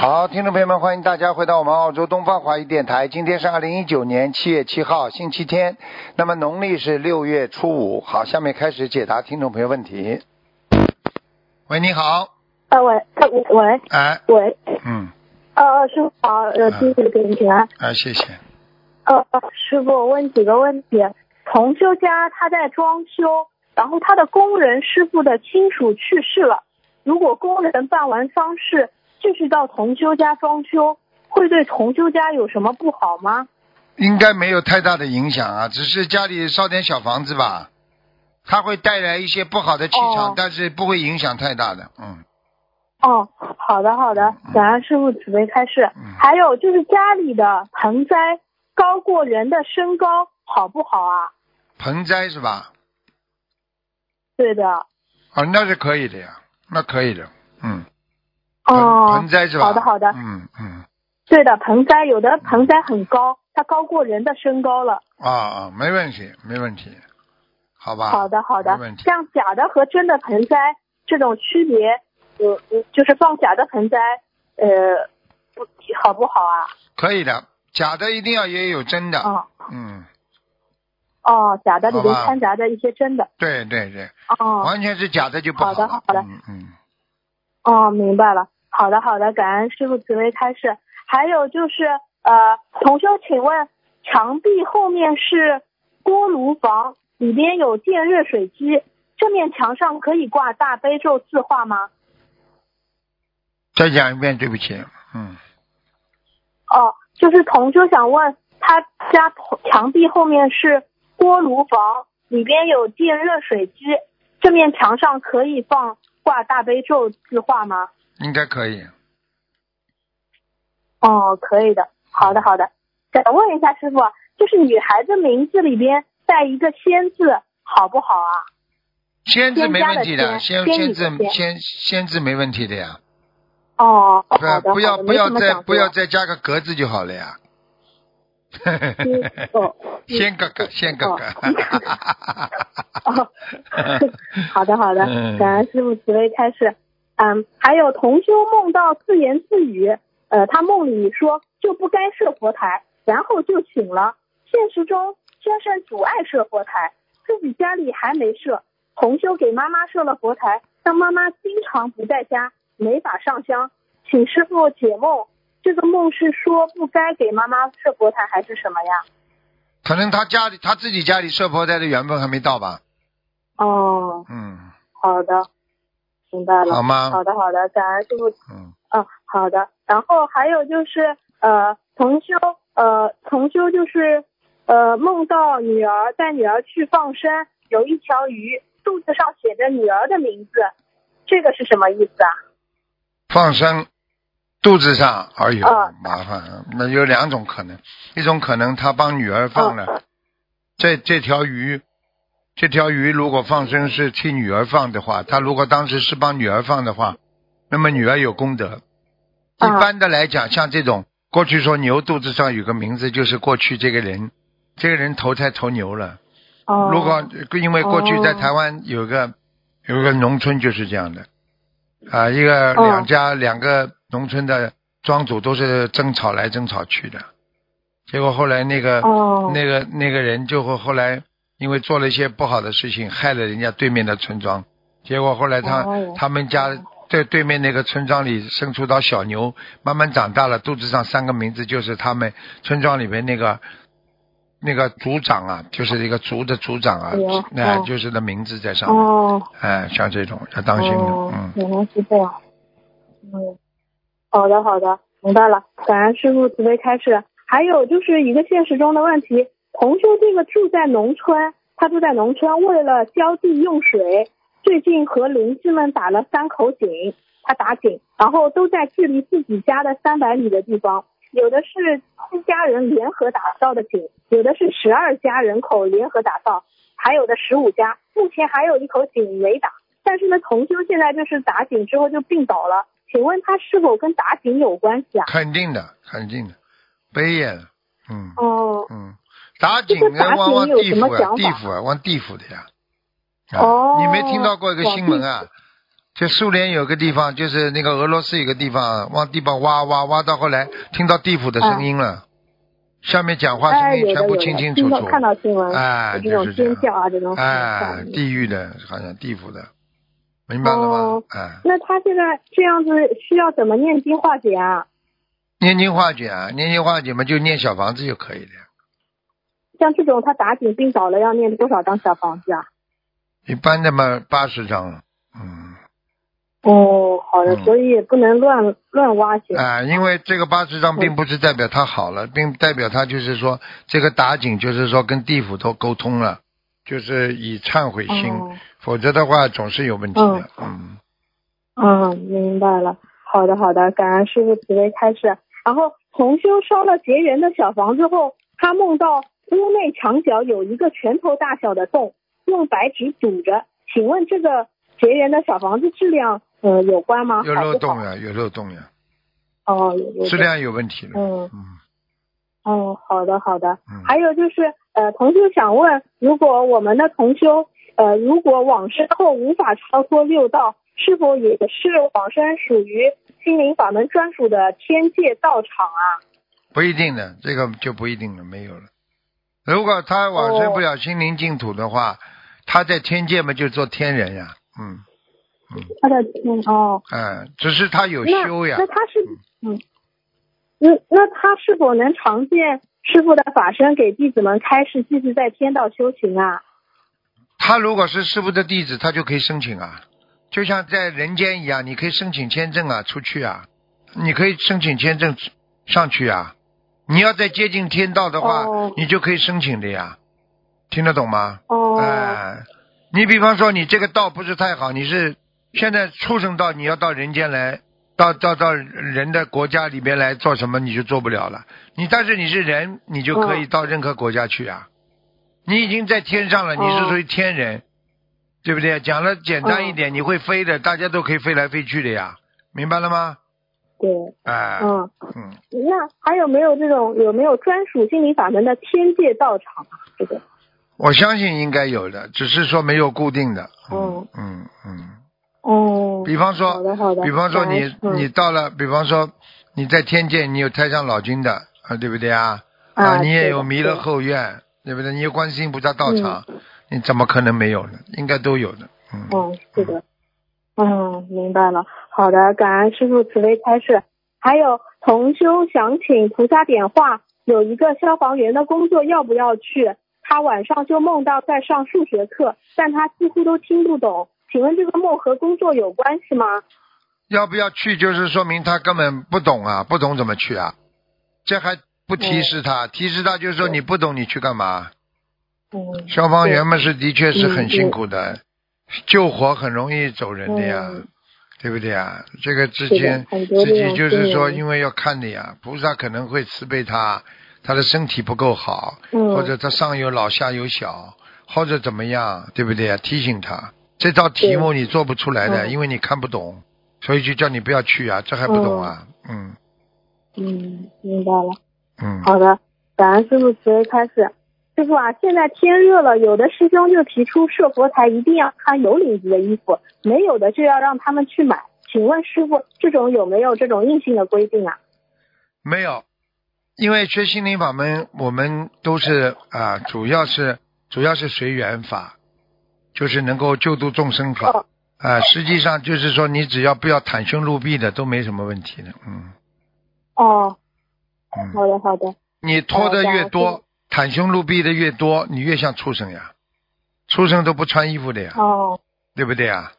好，听众朋友们，欢迎大家回到我们澳洲东方华语电台。今天是二零一九年七月七号，星期天。那么农历是六月初五。好，下面开始解答听众朋友问题。喂，你好。呃，喂，呃，喂，哎，喂，嗯，呃，师傅好，呃，弟子给你请安。哎，谢谢。呃，师傅，我问几个问题。同修家他在装修，然后他的工人师傅的亲属去世了，如果工人办完丧事继续到同修家装修，会对同修家有什么不好吗？应该没有太大的影响啊，只是家里烧点小房子吧，它会带来一些不好的气场，哦但是不会影响太大的。嗯，哦，好的好的，感恩师傅慈悲开示。嗯还有就是家里的盆栽高过人的身高好不好啊？盆栽是吧？对的。啊，那是可以的呀，那可以的。嗯，盆哦，盆栽是吧？好的好的，嗯嗯，对的，盆栽有的盆栽很高，它高过人的身高了。啊啊，没问题，没问题，好吧？好的好的没问，题。像假的和真的盆栽这种区别，呃，呃就是放假的盆栽，呃，不好不好啊？可以的，假的一定要也有真的。哦嗯，哦，假的里面掺杂着一些真的。对对对，哦完全是假的就不好的了好的嗯嗯，哦，明白了。好的好的，感恩师傅慈悲开示。还有就是呃，同修，请问墙壁后面是锅炉房，里边有电热水机，这面墙上可以挂大悲咒字画吗？再讲一遍，对不起。嗯，哦，就是同修想问，他家墙壁后面是锅炉房，里边有电热水机，这面墙上可以放挂大悲咒字画吗？应该可以。哦，可以的。好的，好的。想问一下师傅，就是女孩子名字里边带一个仙字，好不好啊？仙字没问题的，先先加的先字先先先先字没问题的呀。哦，不不要不要没什么讲究再不要再加个格字就好了呀。哦 仙哥哥，仙哥哥。哦，好的好的嗯，感恩师傅慈悲开示。嗯，还有同修梦到自言自语，呃，他梦里说就不该设佛台，然后就醒了。现实中先生阻碍设佛台，自己家里还没设。同修给妈妈设了佛台，但妈妈经常不在家，没法上香，请师傅解梦。这个梦是说不该给妈妈设佛台，还是什么呀？可能他家里他自己家里设佛台的缘分还没到吧？哦，嗯好的，明白了。好吗好的，好的，感恩师傅。嗯，嗯，好的。然后还有就是，呃，同修，呃，同修就是，呃，梦到女儿带女儿去放生，有一条鱼肚子上写着女儿的名字，这个是什么意思啊？放生肚子上，哎呦啊麻烦，那有两种可能，一种可能他帮女儿放了，这这条鱼。这条鱼如果放生是替女儿放的话，他如果当时是帮女儿放的话，那么女儿有功德。一啊般的来讲，像这种过去说牛肚子上有个名字，就是过去这个人，这个人投胎投牛了。哦，如果因为过去在哦台湾有个有个农村就是这样的，啊，一个哦。两家两个农村的庄主都是争吵来争吵去的，结果后来那个哦。那个那个人就会后来因为做了一些不好的事情，害了人家对面的村庄，结果后来他哦他们家在对面那个村庄里生出到小牛，慢慢长大了，肚子上三个名字就是他们村庄里面那个那个族长啊，就是一个族的族长啊哎呦，哎、哦就是的名字在上面，哦，哎，像这种要当心的，哦，嗯，原来是这样。嗯，好的好的，明白了。感恩师傅慈悲开示。还有就是一个现实中的问题，同修这个住在农村，他住在农村，为了浇地用水，最近和邻居们打了三口井，他打井，然后都在距离自己家的三百米的地方。有的是七家人联合打造的井，有的是十二家人口联合打造，还有的十五家。目前还有一口井没打，但是呢，同修现在就是打井之后就病倒了。请问他是否跟打井有关系啊？肯定的，肯定的，悲业了，嗯哦嗯，打井这个打人往往井有什地府啊，地府啊，往地府的呀。啊哦你没听到过一个新闻啊？就苏联有个地方，就是那个俄罗斯有个地方，往地方挖挖挖到后来，听到地府的声音了，下面讲话哎，声音全部清清楚楚。听到看到新闻，哎，有这种就是这样尖叫啊，这种哎，地狱的，好像地府的，明白了吗哦？哎，那他现在这样子需要怎么念经化解啊？念经化解啊，念经化解嘛，就念小房子就可以了。像这种他打井病倒了，要念多少张小房子啊？一般的嘛，八十张了，嗯，哦，好的，嗯所以也不能乱乱挖掘。啊，因为这个八十张并不是代表他好了，并代表他就是说这个打井就是说跟地府都沟通了，就是以忏悔心，哦否则的话总是有问题的，嗯，嗯，明白了。好的，好的，感恩师傅慈悲开示。然后同修烧了结缘的小房子后，他梦到屋内墙角有一个拳头大小的洞，用白纸堵着。请问这个结缘的小房子质量呃有关吗？有？漏洞呀，有漏洞呀，哦，有有质量有问题了，嗯嗯哦，好的好的。嗯，还有就是，呃，同修想问，如果我们的同修，呃，如果往生后无法超脱六道，是否也是往生属于心灵法门专属的天界道场啊？不一定的，这个就不一定了，没有了。如果他往生不了心灵净土的话，他在天界嘛就做天人呀，嗯嗯。他在天哦，嗯，只是他有修呀。那，他是嗯，那那他是否能常见师傅的法身给弟子们开示，继续在天道修行啊？他如果是师傅的弟子，他就可以申请啊，就像在人间一样，你可以申请签证啊，出去啊，你可以申请签证上去啊。你要再接近天道的话，哦你就可以申请的呀，听得懂吗？哦，哎，你比方说你这个道不是太好，你是现在畜生道，你要到人间来，到到到人的国家里面来做什么，你就做不了了。你但是你是人，你就可以到任何国家去啊。你已经在天上了，你是哦属于天人，对不对？讲的简单一点，你会飞的，大家都可以飞来飞去的呀，明白了吗？对，哎，嗯。嗯，那还有没有这种有没有专属心理法门的天界道场啊？这个我相信应该有的，只是说没有固定的。哦嗯嗯。哦，比方说，好的好的，比方说你你到了，比方说你在天界，你有太上老君的啊，对不对啊？啊你也有弥勒后院，对不对？你有观世音菩萨道场，你怎么可能没有呢？应该都有的。嗯。嗯，是的，嗯，明白了。好的，感恩师傅慈悲开示。还有同修想请菩萨点化，有一个消防员的工作要不要去？他晚上就梦到在上数学课，但他几乎都听不懂。请问这个梦和工作有关系吗？要不要去，就是说明他根本不懂啊，不懂怎么去啊？这还不提示他，提示他就是说你不懂，你去干嘛？嗯，消防员们是的确是嗯很辛苦的，救火很容易走人的呀，嗯对不对啊？这个之间很多自己就是说，因为要看的呀，菩萨可能会慈悲他，他的身体不够好，嗯或者他上有老下有小，或者怎么样，对不对呀？提醒他这道题目你做不出来的，嗯因为你看不懂，所以就叫你不要去啊，这还不懂啊？嗯嗯，明白了。嗯，好的，感恩师傅慈悲开示。师傅啊，现在天热了，有的师兄就提出设佛台一定要穿有领子的衣服，没有的就要让他们去买。请问师傅，这种有没有这种硬性的规定啊？没有，因为学心灵法门，我们都是啊，主要是主要是随缘法，就是能够救度众生法哦啊。实际上就是说，你只要不要袒胸露臂的，都没什么问题的。嗯哦，嗯，好的好的，你脱的越哦多，袒胸露臂的越多，你越像畜生呀。畜生都不穿衣服的呀，哦对不对呀？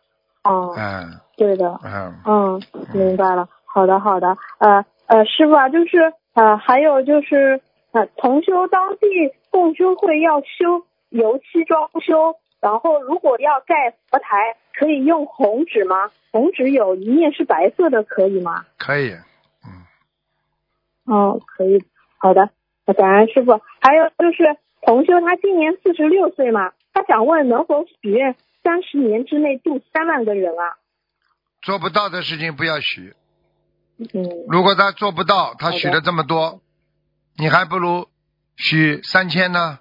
哦，嗯对的，嗯，嗯，明白了。好的好的，呃呃，师傅啊，就是呃还有就是呃同修当地共修会要修油漆装修，然后如果要盖佛台，可以用红纸吗？红纸有一面是白色的，可以吗？可以。嗯哦，可以，好的，感恩师傅。还有就是同修他今年四十六岁嘛，他想问能否许愿三十年之内度三万个人啊？做不到的事情不要许。嗯，如果他做不到，他许了这么多，你还不如许三千呢，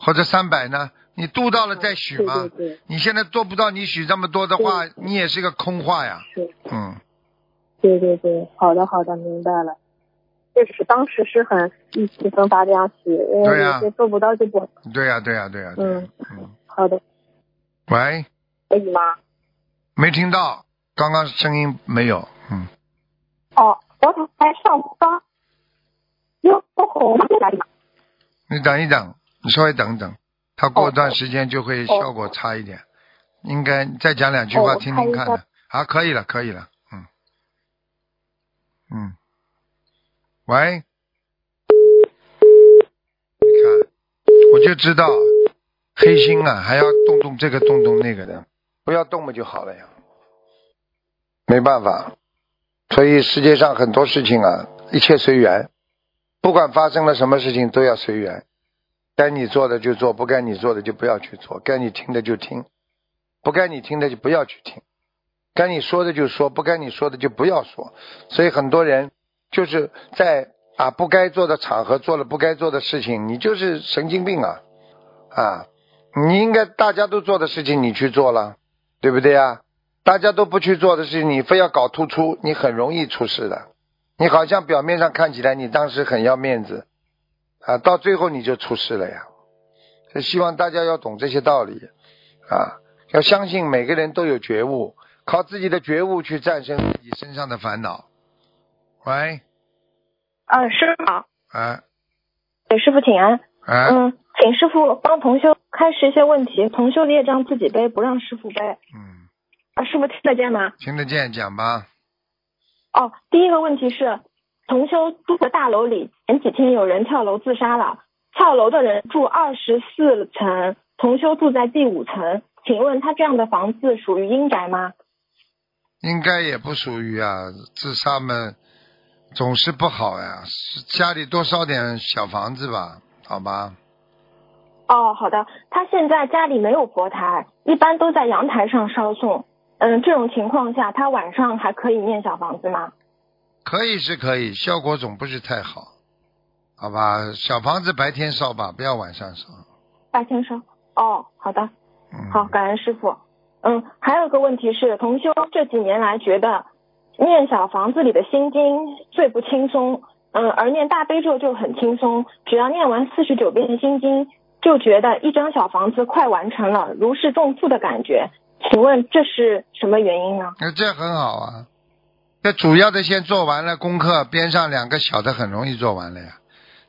或者三百呢？你度到了再许对嘛对。对，你现在做不到，你许这么多的话，你也是个空话呀。是，嗯，对对对，好的好的，明白了。确实，当时是很意气风发这样许，因为对呀有些做不到就不对呀、对呀、对呀、嗯嗯。好的，喂，可以吗？没听到，刚刚声音没有。嗯，哦，佛台上方有红吗？你等一等，你稍微等等，他过哦段时间就会效果差一点。应该再讲两句话哦听听看的。好，可以了，可以了。嗯，嗯，喂，你看，我就知道黑心啊，还要动动这个动动那个的，不要动嘛就好了呀。没办法，所以世界上很多事情啊，一切随缘，不管发生了什么事情都要随缘。该你做的就做，不该你做的就不要去做；该你听的就听，不该你听的就不要去听；该你说的就说，不该你说的就不要说。所以很多人就是在啊不该做的场合做了不该做的事情，你就是神经病啊啊！你应该大家都做的事情你去做了，对不对啊？大家都不去做的事情，你非要搞突出，你很容易出事的。你好像表面上看起来你当时很要面子啊，到最后你就出事了呀。所以希望大家要懂这些道理啊，要相信每个人都有觉悟，靠自己的觉悟去战胜自己身上的烦恼。喂，啊，师傅好，啊给师傅请安。啊，嗯，请师傅帮同修开示一些问题，同修的业障自己背，不让师傅背。嗯，啊，师傅听得见吗？听得见讲吧？哦，第一个问题是，同修住的大楼里，前几天有人跳楼自杀了，跳楼的人住二十四层，同修住在第五层，请问他这样的房子属于阴宅吗？应该也不属于啊，自杀嘛，总是不好呀。家里多烧点小房子吧，好吧？哦，好的，他现在家里没有佛台，一般都在阳台上烧送。嗯，这种情况下，他晚上还可以念小房子吗？可以是可以，效果总不是太好，好吧？小房子白天烧吧，不要晚上烧。白天烧。哦，好的。嗯，好，感恩师傅。嗯，还有个问题是，同修这几年来觉得念小房子里的心经最不轻松，嗯，而念大悲咒就很轻松，只要念完四十九遍心经，就觉得一张小房子快完成了，如释重负的感觉。请问这是什么原因呢？那这很好啊。这主要的先做完了功课，边上两个小的很容易做完了呀。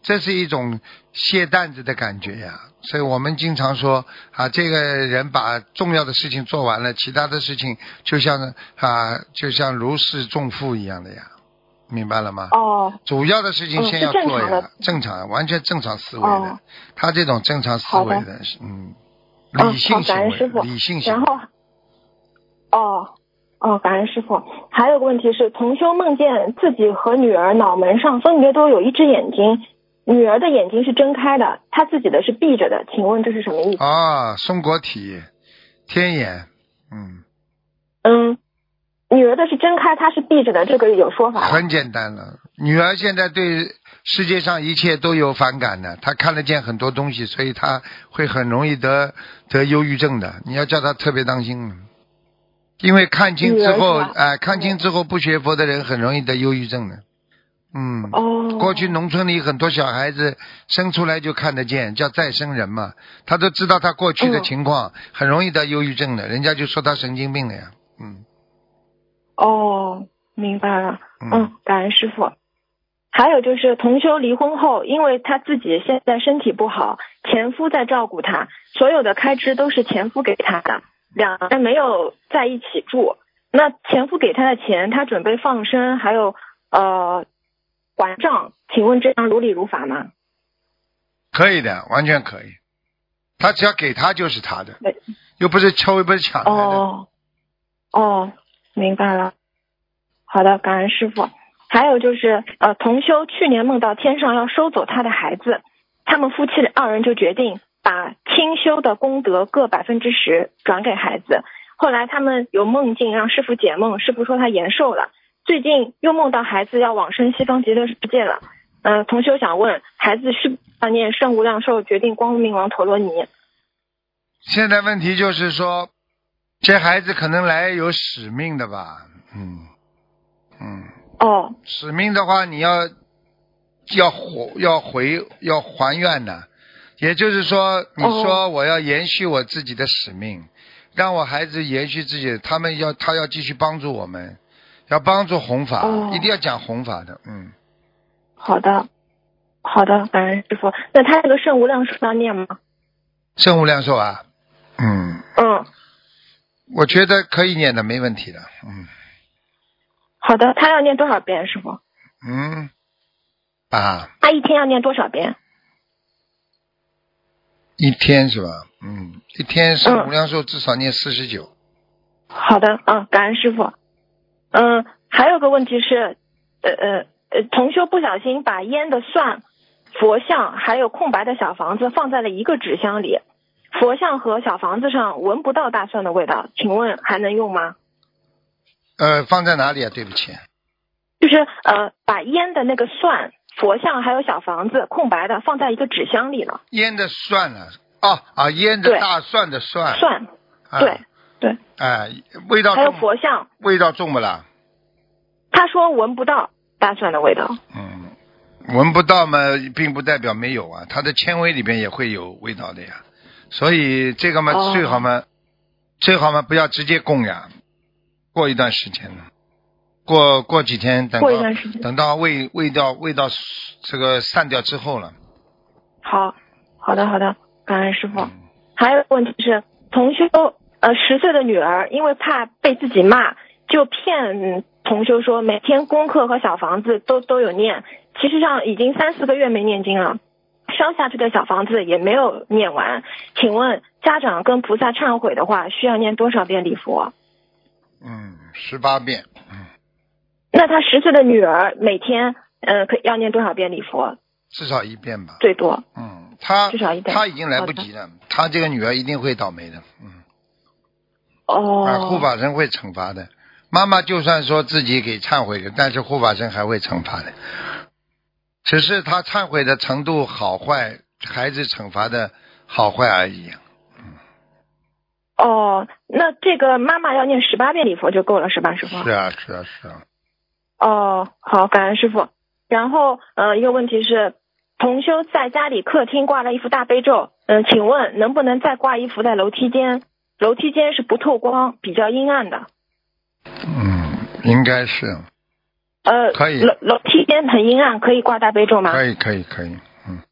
这是一种卸担子的感觉呀。所以我们经常说啊，这个人把重要的事情做完了，其他的事情就像啊，就像如释重负一样的呀，明白了吗？哦，主要的事情先要做呀正常，正常，完全正常思维的哦。他这种正常思维的，嗯，哦理性行为，理性行为。然后，哦哦，感恩师傅。还有个问题是，同修梦见自己和女儿脑门上分别都有一只眼睛，女儿的眼睛是睁开的，她自己的是闭着的，请问这是什么意思？啊，松果体，天眼，嗯，嗯，女儿的是睁开，她是闭着的，这个有说法吗？很简单了。女儿现在对世界上一切都有反感的，她看得见很多东西，所以她会很容易得得忧郁症的。你要叫她特别当心，因为看清之后，哎、看清之后不学佛的人很容易得忧郁症的。嗯，哦，过去农村里很多小孩子生出来就看得见，叫再生人嘛，他都知道他过去的嗯情况，很容易得忧郁症的，人家就说他神经病了呀。嗯哦，明白了。嗯嗯，感恩师傅。还有就是同修离婚后，因为他自己现在身体不好，前夫在照顾他，所有的开支都是前夫给他的，两人没有在一起住。那前夫给他的钱，他准备放生，还有呃还账，请问这样如理如法吗？可以的，完全可以。他只要给他就是他的对，又不是抽又不是抢来的。哦，哦，明白了。好的，感恩师傅。还有就是呃，同修去年梦到天上要收走他的孩子，他们夫妻二人就决定把清修的功德各百分之十转给孩子。后来他们有梦境让师傅解梦，师傅说他延寿了。最近又梦到孩子要往生西方极乐世界了。嗯，同修想问，孩子是要念圣无量寿决定光明王陀罗尼？现在问题就是说，这孩子可能来有使命的吧？嗯嗯。哦。使命的话，你要要回要回要还愿的，也就是说，你说我要延续我自己的使命。让我孩子延续自己，他们要他要继续帮助我们，要帮助弘法，一定要讲弘法的，嗯。好的，好的，感恩师傅。那他这个圣无量寿要念吗？圣无量寿啊，嗯。嗯。我觉得可以念的，没问题的，嗯。好的，他要念多少遍，师傅？嗯。啊。他一天要念多少遍？一天是吧？嗯，一天是无量寿至少念四十九。好的，嗯，感恩师傅。嗯，还有个问题是，呃呃呃，同修不小心把烟的蒜、佛像还有空白的小房子放在了一个纸箱里，佛像和小房子上闻不到大蒜的味道，请问还能用吗？呃，放在哪里啊？对不起。就是呃，把烟的那个蒜、佛像还有小房子空白的放在一个纸箱里了。烟的蒜呢？哦啊！腌的大蒜的蒜，蒜，对对，哎，味道还有佛像，味道重不啦？他说闻不到大蒜的味道。嗯，闻不到嘛，并不代表没有啊，它的纤维里边也会有味道的呀。所以这个嘛，最好嘛，最好嘛，不要直接供养。过一段时间呢，过过几天，等到等到味味道味道这个散掉之后了。好，好的，好的。感恩师傅，还有问题是，同修呃十岁的女儿因为怕被自己骂，就骗同修说每天功课和小房子都都有念，其实上已经三四个月没念经了，烧下去的小房子也没有念完，请问家长跟菩萨忏悔的话，需要念多少遍礼佛？嗯，十八遍。嗯。那他十岁的女儿每天呃可要念多少遍礼佛？至少一遍吧。最多。嗯。他至少一遍他已经来不及了，他这个女儿一定会倒霉的，嗯。哦。护法神会惩罚的，妈妈就算说自己给忏悔了，但是护法神还会惩罚的，只是他忏悔的程度好坏，孩子惩罚的好坏而已。嗯。哦，那这个妈妈要念十八遍礼佛就够了，是吧，师傅？是啊，是啊，是啊。哦，好，感恩师傅。然后，呃，一个问题是。同修在家里客厅挂了一幅大悲咒，嗯，请问能不能再挂一幅在楼梯间？楼梯间是不透光，比较阴暗的。嗯，应该是。呃，可以。楼楼梯间很阴暗，可以挂大悲咒吗？可以，可以，可以。嗯。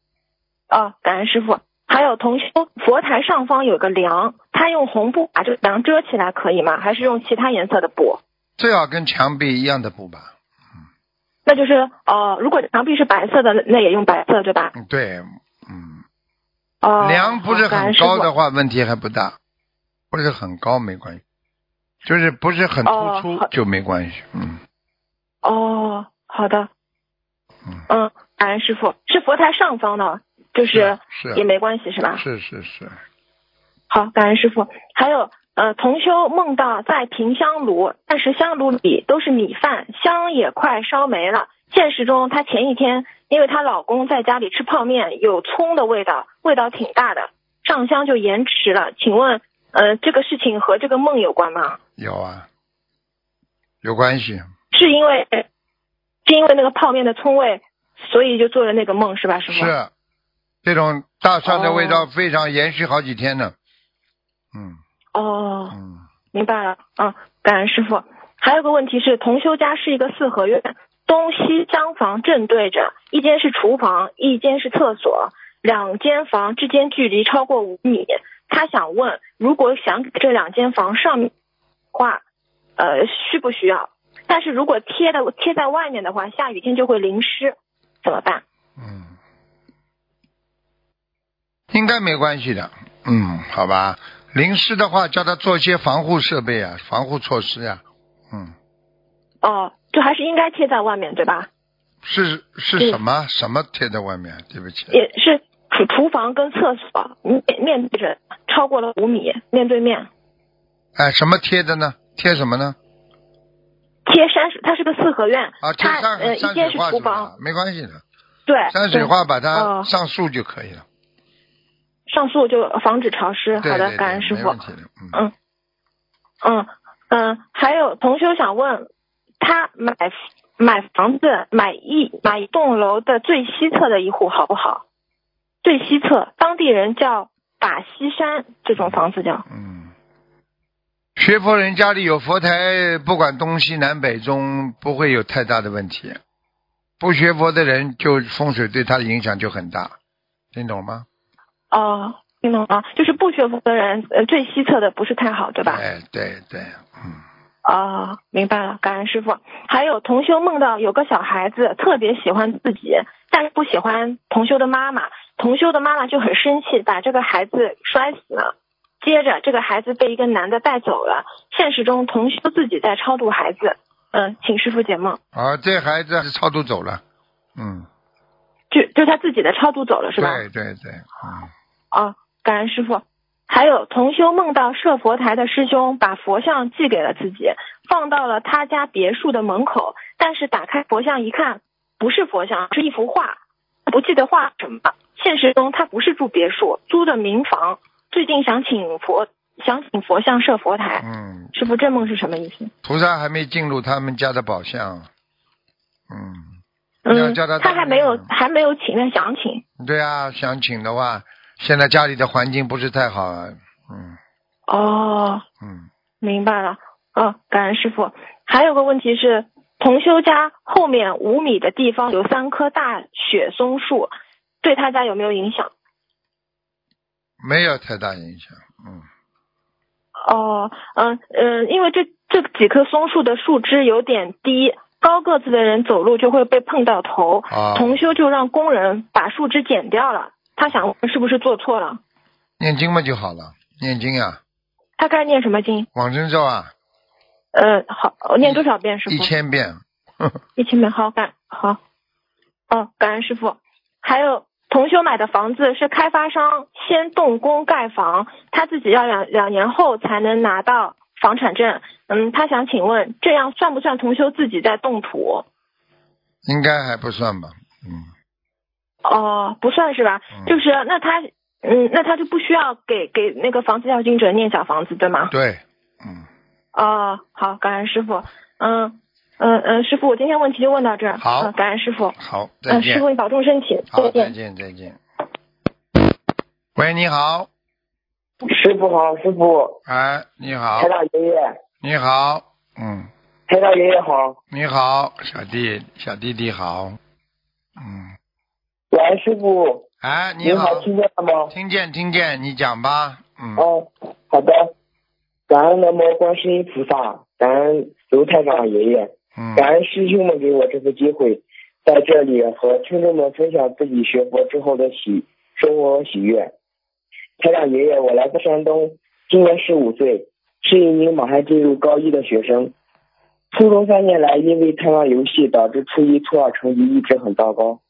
哦，感恩师傅。还有同修，佛台上方有个梁，他用红布把这个梁遮起来可以吗？还是用其他颜色的布？最好跟墙壁一样的布吧。嗯那就是哦，如果墙壁是白色的，那也用白色，对吧？对，嗯。哦。梁不是很高的话，问题还不大。不是很高没关系，就是不是很突出就没关系，嗯。哦，好的。嗯。嗯，感恩师傅，是佛台上方的，就是是也没关系是吧？是是是。好，感恩师傅。还有。呃，同修梦到在平香炉，但是香炉里都是米饭，香也快烧没了。现实中，她前一天因为她老公在家里吃泡面，有葱的味道，味道挺大的，上香就延迟了。请问，呃，这个事情和这个梦有关吗？有啊，有关系。是因为是因为那个泡面的葱味，所以就做了那个梦，是吧？是吗是，这种大蒜的味道非常延续好几天呢。嗯。哦，嗯明白了，嗯，感恩师傅。还有个问题是，同修家是一个四合院，东西厢房正对着，一间是厨房，一间是厕所，两间房之间距离超过五米。他想问，如果想给这两间房上面画，呃，需不需要？但是如果贴的贴在外面的话，下雨天就会淋湿，怎么办？嗯，应该没关系的，嗯，好吧。淋湿的话，叫他做一些防护设备啊，防护措施呀，嗯。哦，就还是应该贴在外面，对吧？是是什么什么贴在外面？对不起。也是厨厨房跟厕所面面对着，超过了五米，面对面。哎，什么贴的呢？贴什么呢？贴山水，它是个四合院。啊，贴山呃，一间是厨房，没关系的。对。山水画把它上树就可以了。上树就防止潮湿。好的，感恩师傅。嗯。嗯嗯，还有同修想问，他买买房子买一买一栋楼的最西侧的一户好不好？最西侧，当地人叫把西山，这种房子叫。嗯。学佛人家里有佛台，不管东西南北中，不会有太大的问题。不学佛的人，就风水对他的影响就很大，听懂吗？哦。听懂了，就是不学佛的人，呃，最西侧的不是太好，对吧？对对对，嗯。哦，明白了，感恩师傅。还有同修梦到有个小孩子特别喜欢自己，但是不喜欢同修的妈妈，同修的妈妈就很生气，把这个孩子摔死了。接着这个孩子被一个男的带走了。现实中同修自己在超度孩子，嗯，请师傅解梦。啊，这孩子是超度走了，嗯。就就他自己的超度走了是吧？对对对，嗯。啊。感恩师傅，还有同修梦到设佛台的师兄把佛像寄给了自己，放到了他家别墅的门口。但是打开佛像一看，不是佛像，是一幅画。不记得画什么。现实中他不是住别墅，租的民房。最近想请佛，想请佛像设佛台。嗯。师傅，这梦是什么意思？菩萨还没进入他们家的宝箱。嗯。嗯。他还没有，还没有请，愿想请。对啊，想请的话。现在家里的环境不是太好，嗯。哦。嗯。明白了，哦，感恩师傅。还有个问题是，同修家后面五米的地方有三棵大雪松树，对他家有没有影响？没有太大影响，嗯。哦，嗯嗯，因为这这几棵松树的树枝有点低，高个子的人走路就会被碰到头。啊。同修就让工人把树枝剪掉了。他想是不是做错了？念经嘛就好了，念经呀。他该念什么经？往生咒啊。呃，好，念多少遍？师傅？一千遍。一千遍，好感好。哦，感恩师傅。还有同修买的房子是开发商先动工盖房，他自己要两两年后才能拿到房产证。嗯，他想请问，这样算不算同修自己在动土？应该还不算吧，嗯。哦，不算是吧？就是那他，嗯，那他就不需要给给那个房子要经者念小房子，对吗？对，嗯。哦，好，感恩师傅。嗯嗯嗯，师傅，我今天问题就问到这儿。好，感恩师傅。好，再见。师傅，你保重身体。再见。再见，再见。喂，你好。师傅好，师傅。哎，你好。台长爷爷。你好，嗯。台长爷爷好。你好，小弟，小弟弟好。嗯。喂，师傅。哎，你好，听见了吗？听见，听见，你讲吧。嗯。哦，好的。感恩南无观世音菩萨，感恩卢太长爷爷，感恩师兄们给我这次机会，在这里和听众们分享自己学佛之后的喜生活喜悦。太长爷爷，我来自山东，今年十五岁，是一名马上进入高一的学生。初中三年来，因为贪玩游戏，导致初一、初二成绩一直很糟糕。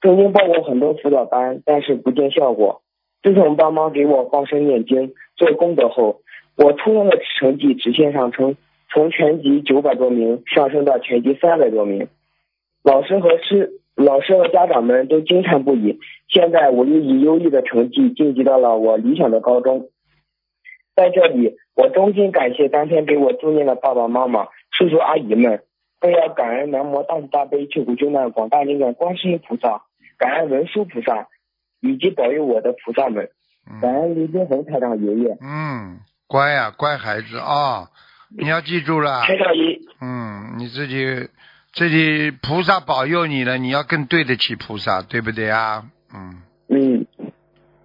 曾经报过很多辅导班，但是不见效果。自从帮忙给我放生念经做功德后，我初中的成绩直线上升，从全级九百多名上升到全级三百多名。老师和师老师和家长们都惊叹不已。现在我又以优异的成绩晋级到了我理想的高中。在这里，我衷心感谢当天给我助念的爸爸妈妈、叔叔阿姨们，更要感恩南无大慈大悲救苦救难广大灵感观世音菩萨。感恩文殊菩萨以及保佑我的菩萨们，感恩李金红台长爷爷。嗯，乖呀，乖孩子啊，你要记住了。台长爷。嗯，你自己自己菩萨保佑你了，你要更对得起菩萨，对不对啊？嗯。嗯，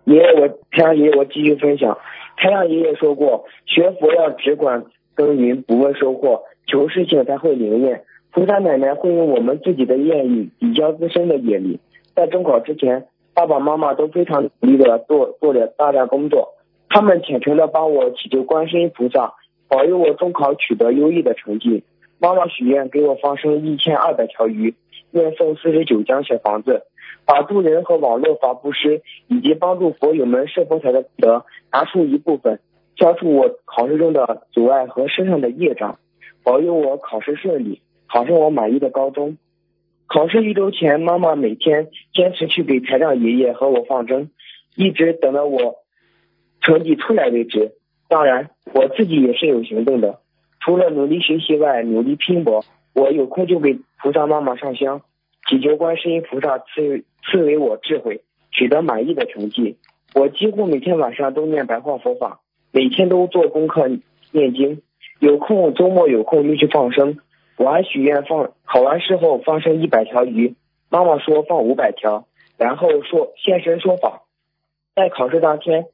爷爷，我太阳爷爷，我继续分享。太阳爷爷说过，学佛要只管耕耘，不问收获，求事情才会灵验。菩萨奶奶会用我们自己的愿力抵消自身的业力。在中考之前，爸爸妈妈都非常努力的做做了大量工作，他们虔诚的帮我祈求观世音菩萨保佑我中考取得优异的成绩。妈妈许愿给我放生一千二百条鱼，愿送四十九间小房子，把助人和网络法布施以及帮助佛友们设佛台的功德拿出一部分，消除我考试中的阻碍和身上的业障，保佑我考试顺利，考上我满意的高中。考试一周前，妈妈每天坚持去给台长爷爷和我放针，一直等到我成绩出来为止。当然，我自己也是有行动的，除了努力学习外，努力拼搏。我有空就给菩萨妈妈上香，祈求观世音菩萨赐赐给我智慧，取得满意的成绩。我几乎每天晚上都念白话佛法，每天都做功课念经，有空周末有空就去放生。我还许愿放考完试后放生一百条鱼，妈妈说放五百条，然后说现身说法。在考试当天。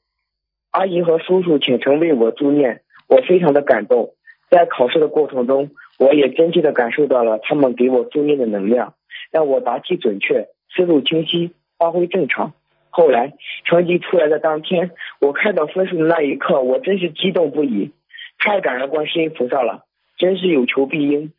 阿姨和叔叔虔诚为我助念，我非常的感动。在考试的过程中，我也真切的感受到了他们给我助念的能量，让我答题准确，思路清晰，发挥正常。后来成绩出来的当天，我看到分数的那一刻，我真是激动不已，太感恩观世音菩萨了，真是有求必应。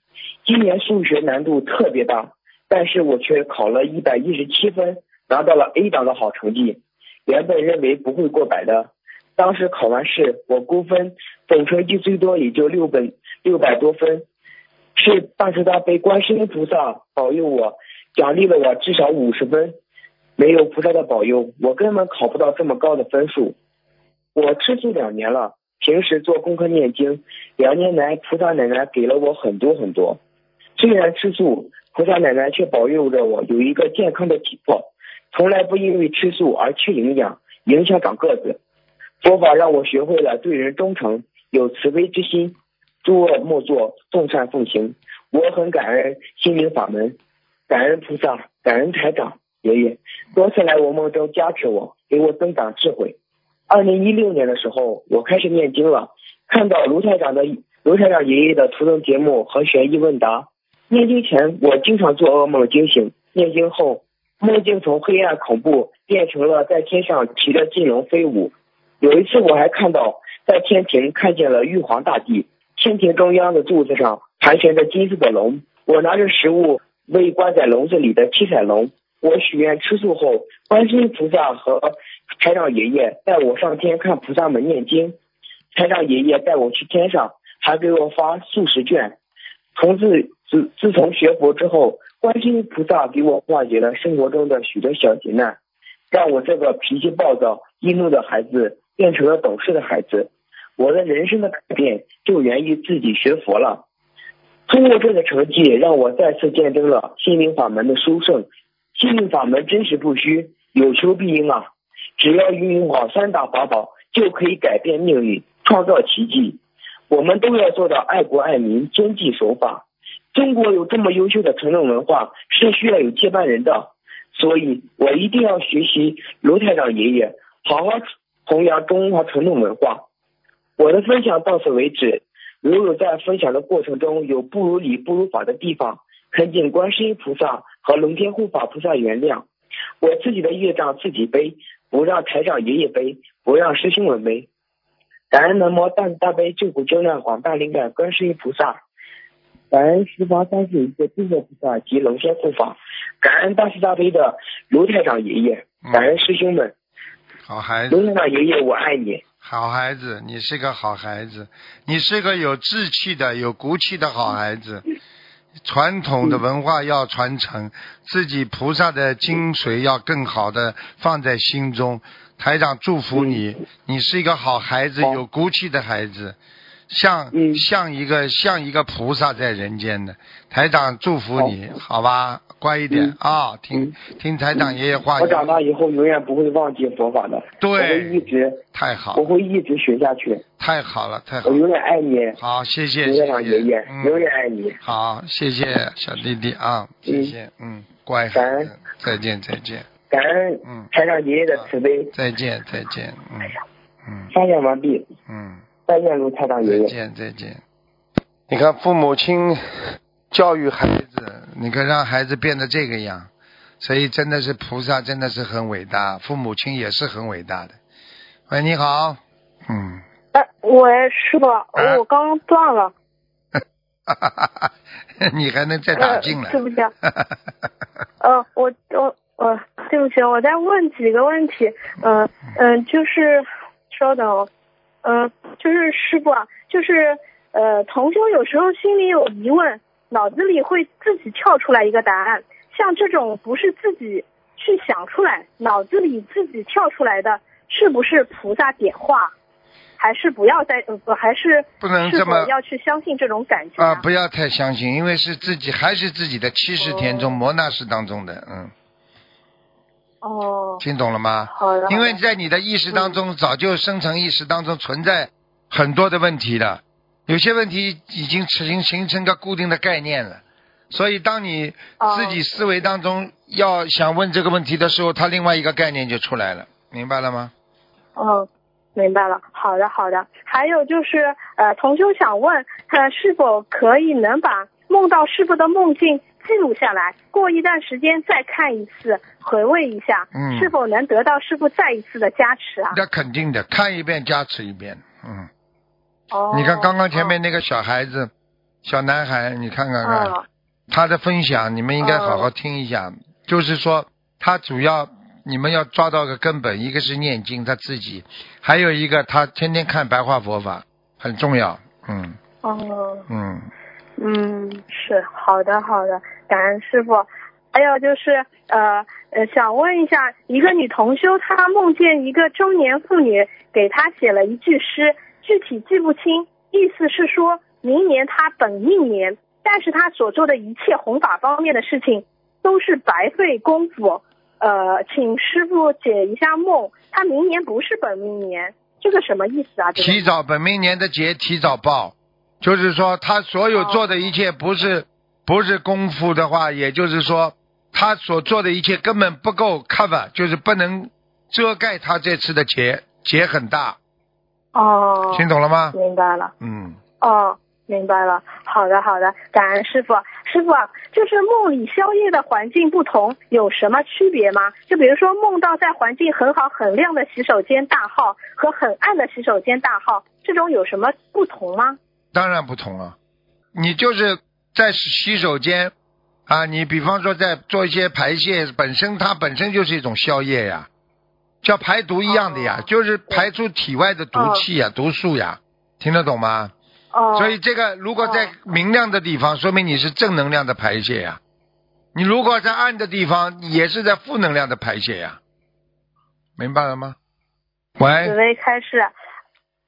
今年数学难度特别大，但是我却考了一百一十七分，拿到了 A 档的好成绩。原本认为不会过百的。当时考完试，我估分总成绩最多也就六本六百多分，是大慈大悲观世音菩萨保佑我，奖励了我至少五十分。没有菩萨的保佑，我根本考不到这么高的分数。我吃素两年了，平时做功课念经，两年来菩萨奶奶给了我很多很多。虽然吃素，菩萨奶奶却保佑着我有一个健康的体魄，从来不因为吃素而缺营养，影响长个子。佛法让我学会了对人忠诚，有慈悲之心，诸恶莫作，众善奉行。我很感恩心灵法门，感恩菩萨，感恩台长爷爷，多次来我梦中加持我，给我增长智慧。二零一六年的时候，我开始念经了，看到卢台长的卢台长爷爷的图腾节目和悬疑问答。念经前，我经常做噩梦惊醒；念经后，梦境从黑暗恐怖变成了在天上骑着金龙飞舞。有一次，我还看到在天庭看见了玉皇大帝，天庭中央的柱子上盘旋着金色的龙。我拿着食物喂关在笼子里的七彩龙。我许愿吃素后，观音菩萨和台长爷爷带我上天看菩萨们念经。台长爷爷带我去天上，还给我发素食券。从自自自从学佛之后，观音菩萨给我化解了生活中的许多小劫难，让我这个脾气暴躁、易怒的孩子。变成了懂事的孩子，我的人生的改变就源于自己学佛了。通过这个成绩，让我再次见证了心灵法门的殊胜。心灵法门真实不虚，有求必应啊！只要运用好三大法宝，就可以改变命运，创造奇迹。我们都要做到爱国爱民，遵纪守法。中国有这么优秀的传统文化，是需要有接班人的，所以我一定要学习卢台长爷爷，好好。弘扬中华传统文化。我的分享到此为止。如有在分享的过程中有不如理不如法的地方，恳请观世音菩萨和龙天护法菩萨原谅。我自己的业障自己背，不让台长爷爷背，不让师兄们背。感恩南无大慈大悲救苦救难广大灵感观世音菩萨，感恩十方三世一切诸佛菩萨及龙天护法，感恩大慈大悲的卢台长爷爷，感恩师兄们。好孩子，爷爷，我爱你。好孩子，你是个好孩子，你是个有志气的、有骨气的好孩子。传统的文化要传承，自己菩萨的精髓要更好的放在心中。台长祝福你，你是一个好孩子，有骨气的孩子。像像一个像一个菩萨在人间的台长祝福你，好吧，乖一点啊，听听台长爷爷话。我长大以后永远不会忘记佛法的，对，我会一直太好，我会一直学下去。太好了，太好。我永远爱你。好，谢谢台长爷爷，永远爱你。好，谢谢小弟弟啊，谢谢，嗯，乖，感恩，再见再见。感恩，嗯，台长爷爷的慈悲。再见再见，嗯嗯。发言完毕。嗯。再见，卢太长爷爷。再见，再见。你看，父母亲教育孩子，你看让孩子变得这个样，所以真的是菩萨，真的是很伟大，父母亲也是很伟大的。喂，你好，嗯。哎，喂，师傅，我刚断了。你还能再打进来？对不起。呃，我我我，对不起，我再问几个问题。嗯嗯，就是稍等，嗯，就是师傅啊，就是呃，同修有时候心里有疑问，脑子里会自己跳出来一个答案。像这种不是自己去想出来，脑子里自己跳出来的，是不是菩萨点化？还是不要再呃，还是不能这么要去相信这种感觉啊！不要太相信，因为是自己还是自己的七十天中摩那识当中的，嗯。哦。听懂了吗？好的。因为在你的意识当中，早就生成意识当中存在很多的问题了，有些问题已经形形成个固定的概念了，所以当你自己思维当中要想问这个问题的时候，它另外一个概念就出来了，明白了吗？哦。明白了，好的好的。还有就是，呃，同修想问，呃，是否可以能把梦到师傅的梦境记录下来，过一段时间再看一次，回味一下，嗯，是否能得到师傅再一次的加持啊？那肯定的，看一遍加持一遍，嗯。哦。你看刚刚前面那个小孩子，小男孩，你看看看，他的分享，你们应该好好听一下。就是说，他主要。你们要抓到个根本，一个是念经他自己，还有一个他天天看白话佛法，很重要。嗯。哦。嗯。嗯，是好的，好的，感恩师傅。还有就是呃呃，想问一下，一个女同修她梦见一个中年妇女给她写了一句诗，具体记不清，意思是说明年她本命年，但是她所做的一切弘法方面的事情都是白费功夫。呃，请师傅解一下梦，他明年不是本命年，这个什么意思啊？提早本命年的劫提早报，就是说他所有做的一切不是不是功夫的话，也就是说他所做的一切根本不够 cover，就是不能遮盖他这次的劫劫很大。哦，听懂了吗？明白了。嗯。哦。明白了，好的好的，感恩师傅。师傅，就是梦里宵夜的环境不同，有什么区别吗？就比如说梦到在环境很好很亮的洗手间大号和很暗的洗手间大号，这种有什么不同吗？当然不同了，你就是在洗手间啊，你比方说在做一些排泄，本身它本身就是一种消液呀，叫排毒一样的呀，就是排出体外的毒气呀、毒素呀，听得懂吗？哦，所以这个如果在明亮的地方，说明你是正能量的排泄呀；你如果在暗的地方，也是在负能量的排泄呀。明白了吗？喂。紫薇开始。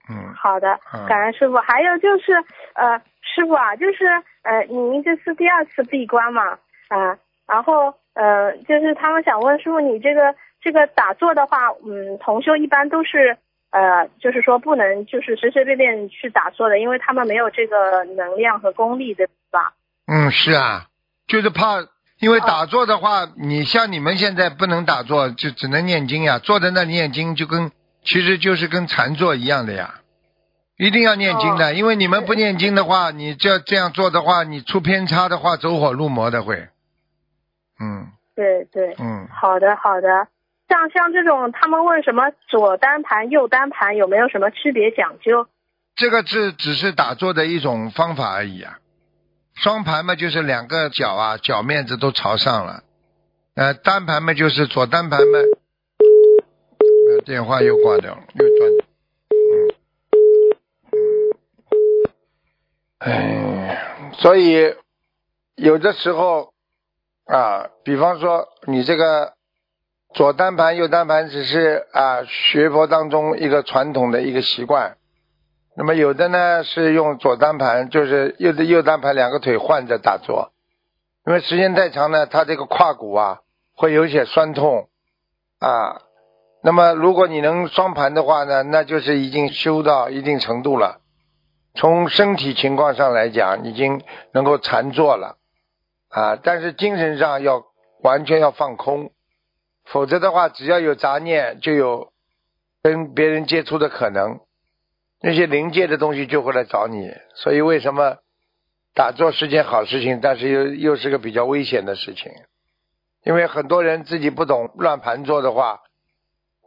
嗯。好的，感恩师傅。还有就是，呃，师傅啊，就是呃，您这是第二次闭关嘛，啊，然后呃，就是他们想问师傅，你这个这个打坐的话，嗯，同修一般都是。呃，就是说不能就是随随便便去打坐的，因为他们没有这个能量和功力，对吧？嗯，是啊，就是怕，因为打坐的话，你像你们现在不能打坐，就只能念经呀。坐在那里念经，就跟其实就是跟禅坐一样的呀，一定要念经的，因为你们不念经的话，你这这样做的话，你出偏差的话，走火入魔的会。嗯。对对。嗯。好的，好的。像像这种，他们问什么左单盘、右单盘有没有什么区别讲究？这个是只是打坐的一种方法而已啊。双盘嘛，就是两个脚啊，脚面子都朝上了。呃，单盘嘛，就是左单盘嘛。电话又挂掉了，又断。嗯。哎，所以有的时候啊，比方说你这个。左单盘、右单盘只是啊学佛当中一个传统的一个习惯。那么有的呢是用左单盘，就是右的右单盘两个腿换着打坐。因为时间太长呢，他这个胯骨啊会有些酸痛啊。那么如果你能双盘的话呢，那就是已经修到一定程度了。从身体情况上来讲，已经能够禅坐了啊。但是精神上要完全要放空。否则的话，只要有杂念，就有跟别人接触的可能，那些灵界的东西就会来找你。所以为什么打坐是件好事情，但是又又是个比较危险的事情？因为很多人自己不懂乱盘坐的话，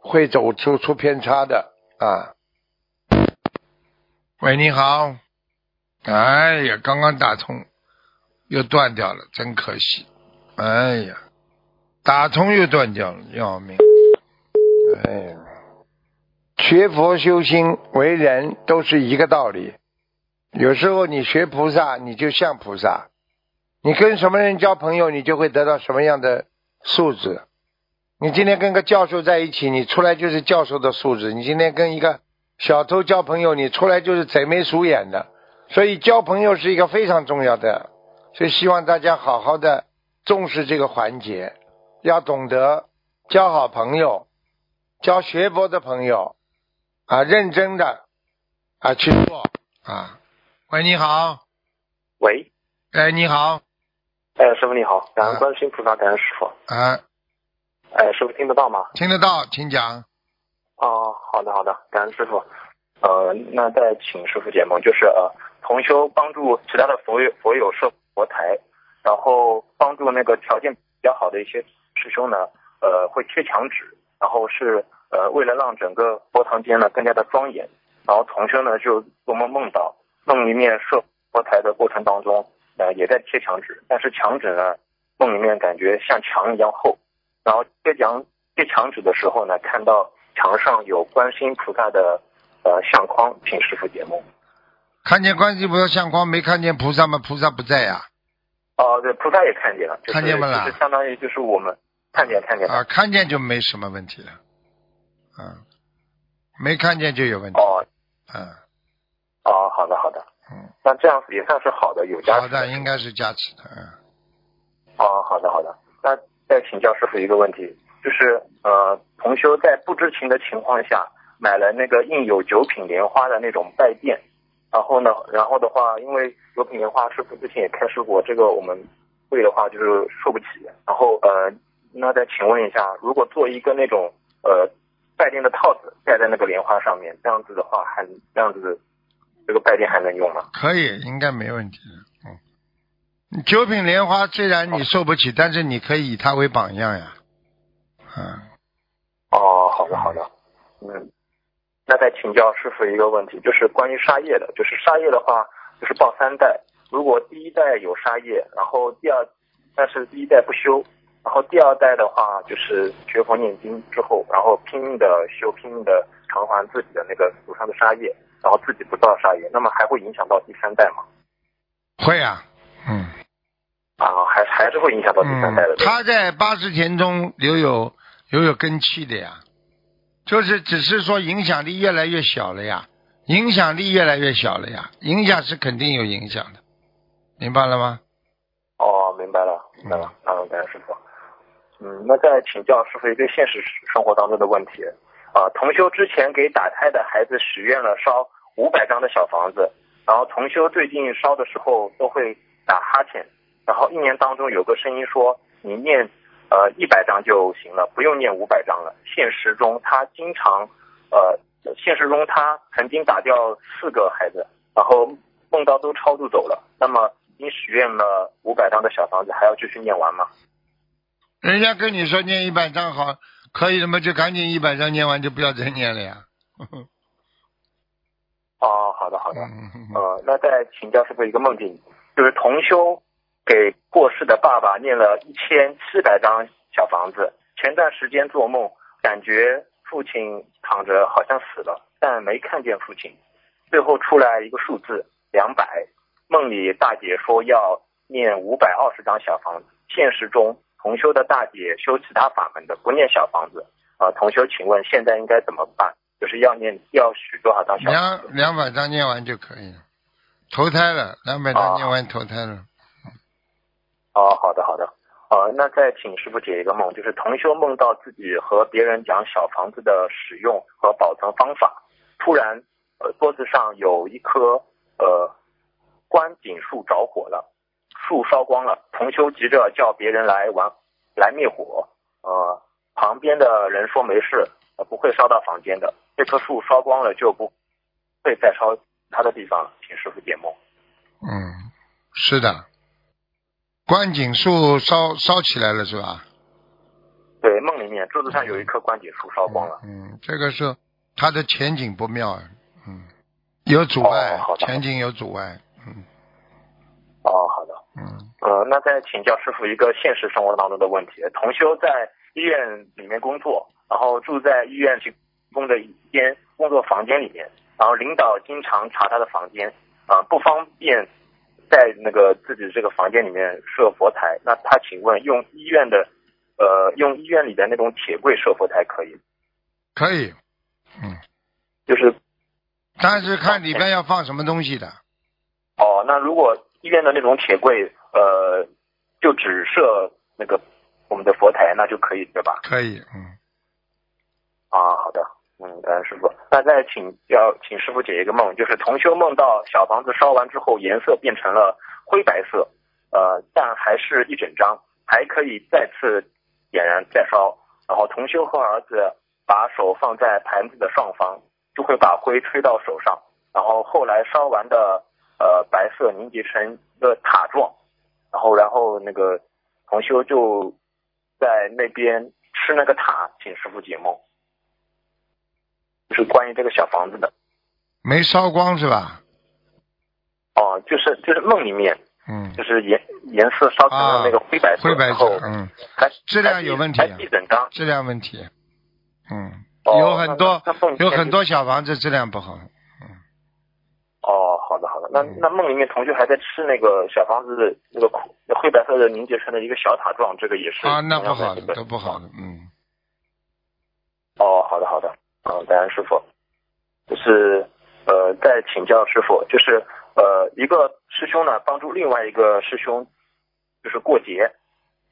会走出出偏差的啊。喂，你好。哎呀，刚刚打通，又断掉了，真可惜。哎呀，打通又断掉了，要命！哎呀，学佛修心为人都是一个道理。有时候你学菩萨，你就像菩萨；你跟什么人交朋友，你就会得到什么样的素质。你今天跟个教授在一起，你出来就是教授的素质；你今天跟一个小偷交朋友，你出来就是贼眉鼠眼的。所以交朋友是一个非常重要的，所以希望大家好好的重视这个环节，要懂得交好朋友，交学佛的朋友啊，认真的啊去做啊。喂，你好。喂。哎，你好。哎，师傅你好，感恩观世音菩萨，感恩师傅。啊。哎，师傅听得到吗？听得到，请讲。哦，好的好的，感恩师傅。呃，那再请师傅解梦，就是呃。同修帮助其他的佛友佛友设佛台，然后帮助那个条件比较好的一些师兄呢，呃，会贴墙纸，然后是呃为了让整个佛堂间呢更加的庄严，然后同修呢就做梦梦到梦里面设佛台的过程当中，呃也在贴墙纸，但是墙纸呢梦里面感觉像墙一样厚，然后贴墙贴墙纸的时候呢，看到墙上有观世音菩萨的呃相框，请师傅解梦。看见观世菩萨相框，没看见菩萨吗？菩萨不在呀。哦，对，菩萨也看见了，看见没了？就是相当于就是我们看见看见啊，看见就没什么问题了。嗯，没看见就有问题。哦，嗯，哦，好的好的，嗯，那这样也算是好的，有加持。好的，应该是加持的，嗯。哦，好的好的，那再请教师傅一个问题，就是呃，同修在不知情的情况下买了那个印有九品莲花的那种拜垫。然后呢，然后的话，因为九品莲花师傅之前也开示过，这个我们贵的话就是受不起。然后呃，那再请问一下，如果做一个那种呃拜垫的套子戴在那个莲花上面，这样子的话还这样子，这个拜垫还能用吗？可以，应该没问题。嗯，九品莲花虽然你受不起，但是你可以以它为榜样呀。嗯。哦，好的好的，嗯。那再请教师傅一个问题，就是关于沙叶的，就是沙叶的话，就是报三代。如果第一代有沙叶，然后第二，但是第一代不修，然后第二代的话就是学佛念经之后，然后拼命的修，拼命的偿还自己的那个祖上的沙业，然后自己不造沙业，那么还会影响到第三代吗？会啊，嗯，啊，还还是会影响到第三代的。他在八十田中留有留有根气的呀。就是只是说影响力越来越小了呀，影响力越来越小了呀，影响是肯定有影响的，明白了吗？哦，明白了，明白了，嗯，感谢师傅。嗯，那再请教师傅一个现实生活当中的问题啊，同修之前给打胎的孩子许愿了烧五百张的小房子，然后同修最近烧的时候都会打哈欠，然后一年当中有个声音说你念。呃，一百张就行了，不用念五百张了。现实中他经常，呃，现实中他曾经打掉四个孩子，然后梦到都超度走了。那么你许愿了五百张的小房子，还要继续念完吗？人家跟你说念一百张好，可以的嘛，就赶紧一百张念完，就不要再念了呀。哦，好的好的，呃，那再请教师傅一个梦境，就是同修。给过世的爸爸念了一千七百张小房子。前段时间做梦，感觉父亲躺着好像死了，但没看见父亲。最后出来一个数字两百。梦里大姐说要念五百二十张小房子。现实中同修的大姐修其他法门的，不念小房子。啊，同修，请问现在应该怎么办？就是要念要许多少张小？两两百张念完就可以了。投胎了，两百张念完投胎了。哦，好的好的，呃，那再请师傅解一个梦，就是同修梦到自己和别人讲小房子的使用和保存方法，突然，呃，桌子上有一棵呃观景树着火了，树烧光了，同修急着叫别人来玩来灭火，呃，旁边的人说没事，呃，不会烧到房间的，这棵树烧光了就不会再烧他的地方了，请师傅解梦。嗯，是的。观景树烧烧起来了是吧？对，梦里面桌子上有一棵观景树烧光了。嗯，这个是它的前景不妙，嗯，有阻碍，前景有阻碍。嗯。嗯。哦，好的。嗯。呃，那再请教师傅一个现实生活当中的问题：同修在医院里面工作，然后住在医院去工的一间工作房间里面，然后领导经常查他的房间，啊，不方便在那个自己这个房间里面设佛台。那他请问，用医院的呃，用医院里的那种铁柜设佛台可以？可以。嗯。就是。但是看里边要放什么东西的。哦，那如果医院的那种铁柜，呃，就只设那个我们的佛台，那就可以对吧？可以，嗯。啊，好的，嗯，感恩师傅。那再请要请师傅解一个梦，就是同修梦到小房子烧完之后颜色变成了灰白色，呃，但还是一整张，还可以再次点燃再烧。然后同修和儿子把手放在盘子的上方。就会把灰吹到手上，然后后来烧完的呃白色凝结成一个塔状，然后然后那个同修就在那边吃那个塔，请师傅解梦，是关于这个小房子的，没烧光是吧？哦，就是就是梦里面，嗯，就是颜颜色烧成了那个灰白色，灰白色，嗯，还质量有问题，一整张，质量问题，嗯。有很多有很多小房子质量不好，嗯。哦，好的好的，那那梦里面同学还在吃那个小房子的那个灰白色的凝结成的一个小塔状，这个也是啊，那不好的都不好的，嗯。哦，好的好的，嗯，感恩师傅，就是呃，在请教师傅，就是呃，一个师兄呢帮助另外一个师兄，就是过节，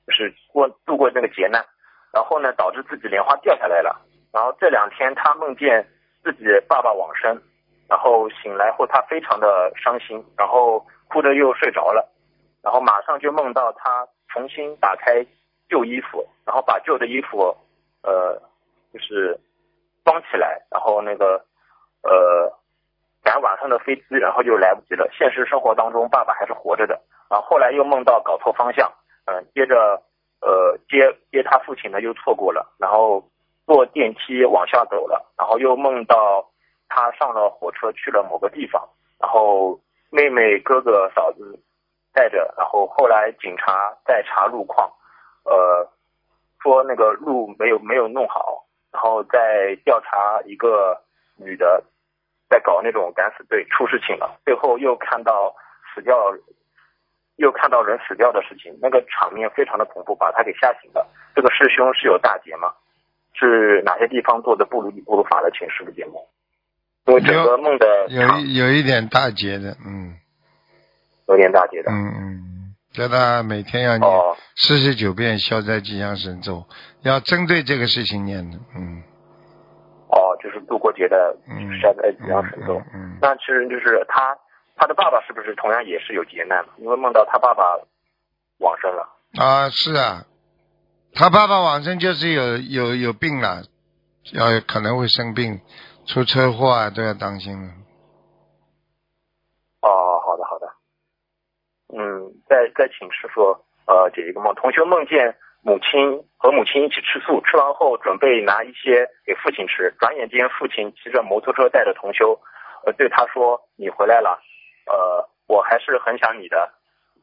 就是过度过那个劫难，然后呢导致自己莲花掉下来了。然后这两天他梦见自己爸爸往生，然后醒来后他非常的伤心，然后哭着又睡着了，然后马上就梦到他重新打开旧衣服，然后把旧的衣服呃就是装起来，然后那个呃赶晚上的飞机，然后就来不及了。现实生活当中爸爸还是活着的，然后后来又梦到搞错方向，嗯，接着呃接接他父亲呢又错过了，然后。坐电梯往下走了，然后又梦到他上了火车去了某个地方，然后妹妹、哥哥、嫂子带着，然后后来警察在查路况，呃，说那个路没有没有弄好，然后在调查一个女的在搞那种敢死队，出事情了，最后又看到死掉，又看到人死掉的事情，那个场面非常的恐怖，把他给吓醒了。这个师兄是有大劫吗？是哪些地方做的不如不如法的，请师傅解梦。因为整个梦的有有一点大劫的，嗯，有点大劫的，嗯嗯，叫他每天要念四十九遍消灾吉祥神咒，要针对这个事情念的，嗯。哦，就是度过节的消灾吉祥神咒。嗯。那其实就是他他的爸爸是不是同样也是有劫难？因为梦到他爸爸往生了。啊，是啊。他爸爸往生就是有有有病了，要可能会生病，出车祸啊都要当心了。哦，好的好的，嗯，再再请师傅呃解一个梦。同学梦见母亲和母亲一起吃素，吃完后准备拿一些给父亲吃，转眼间父亲骑着摩托车带着同修，呃对他说：“你回来了，呃我还是很想你的。”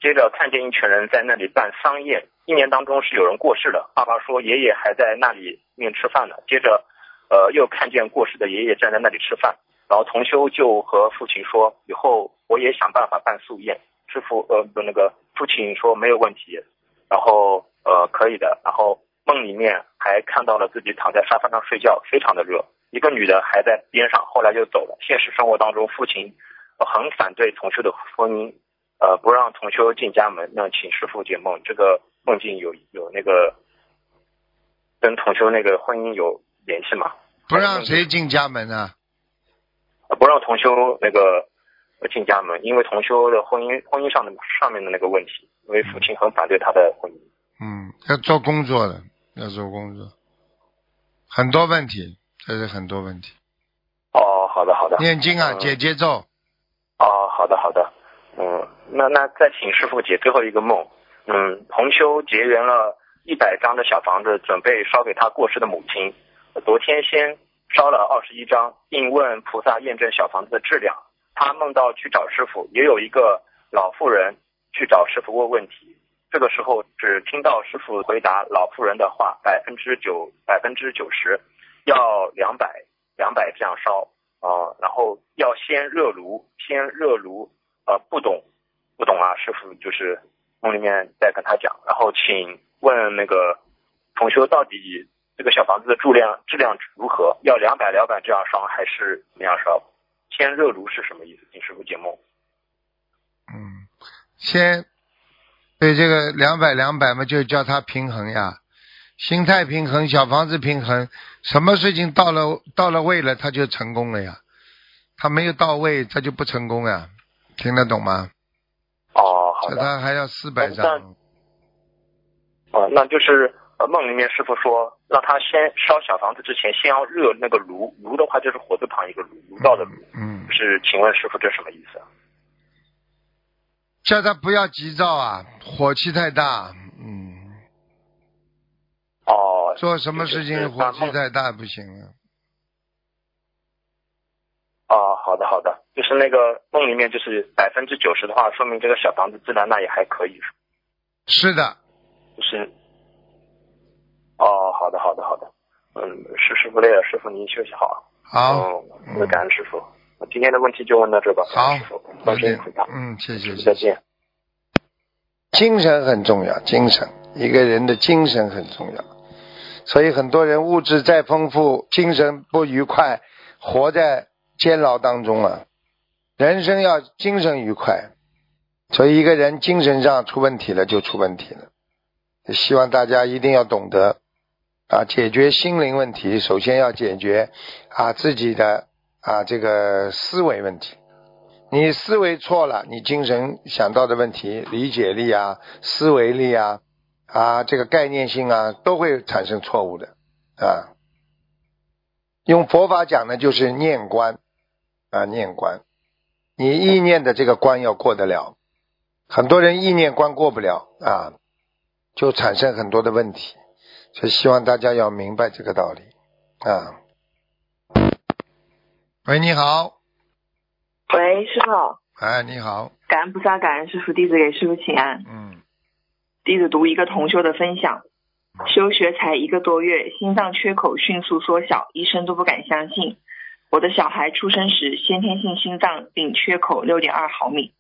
接着看见一群人在那里办丧宴，一年当中是有人过世的。爸爸说爷爷还在那里面吃饭呢。接着，呃，又看见过世的爷爷站在那里吃饭。然后同修就和父亲说，以后我也想办法办素宴。师傅，呃，不，那个父亲说没有问题，然后呃可以的。然后梦里面还看到了自己躺在沙发上睡觉，非常的热。一个女的还在边上，后来就走了。现实生活当中，父亲很反对同修的婚姻。呃，不让同修进家门，那请师傅解梦。这个梦境有有那个跟同修那个婚姻有联系吗？不让谁进家门啊？不让同修那个进家门，因为同修的婚姻婚姻上的上面的那个问题，因为父亲很反对他的婚姻。嗯，要做工作的，要做工作，很多问题，这是很多问题。哦，好的好的。念经啊，解节奏。哦，好的好的，嗯。那那再请师傅解最后一个梦。嗯，同修结缘了一百张的小房子，准备烧给他过世的母亲。昨天先烧了二十一张，并问菩萨验证小房子的质量。他梦到去找师傅，也有一个老妇人去找师傅问问题。这个时候只听到师傅回答老妇人的话，百分之九百分之九十要两百两百这样烧啊，然后要先热炉，先热炉，呃，不懂不懂啊，师傅就是梦里面在跟他讲，然后请问那个同修到底这个小房子的质量质量如何？要两百两百这样烧还是怎么样烧？先热炉是什么意思？请师傅解梦。嗯，先。对这个两百两百嘛，就叫它平衡呀，心态平衡，小房子平衡，什么事情到了到了位了，它就成功了呀。他没有到位，他就不成功呀。听得懂吗？哦，好的。他还要四百张。哦，那就是呃梦里面师傅说，让他先烧小房子之前，先要热那个炉，炉的话就是火字旁一个炉，炉灶的炉。嗯。是，请问师傅这什么意思？叫他不要急躁啊，火气太大，嗯。哦。做什么事情火气太大不行啊。哦，好的好的，就是那个梦里面就是百分之九十的话，说明这个小房子质量那也还可以。是的。就是。哦，好的好的好的，嗯，是师傅累了，师傅您休息好。好。嗯，感恩师傅。今天的问题就问到这吧。好，再见。嗯，谢谢。再见。精神很重要，精神一个人的精神很重要，所以很多人物质再丰富，精神不愉快，活在监牢当中了。人生要精神愉快，所以一个人精神上出问题了就出问题了。希望大家一定要懂得啊，解决心灵问题，首先要解决啊自己的。啊，这个思维问题，你思维错了，你精神想到的问题、理解力啊、思维力啊、啊这个概念性啊，都会产生错误的啊。用佛法讲呢，就是念观啊，念观，你意念的这个关要过得了，很多人意念关过不了啊，就产生很多的问题，所以希望大家要明白这个道理啊。喂，你好。喂，师傅。哎，你好。感恩菩萨，感恩师傅，弟子给师傅请安。嗯。弟子读一个同修的分享：修学才一个多月，心脏缺口迅速缩小，医生都不敢相信。我的小孩出生时先天性心脏病，缺口六点二毫米。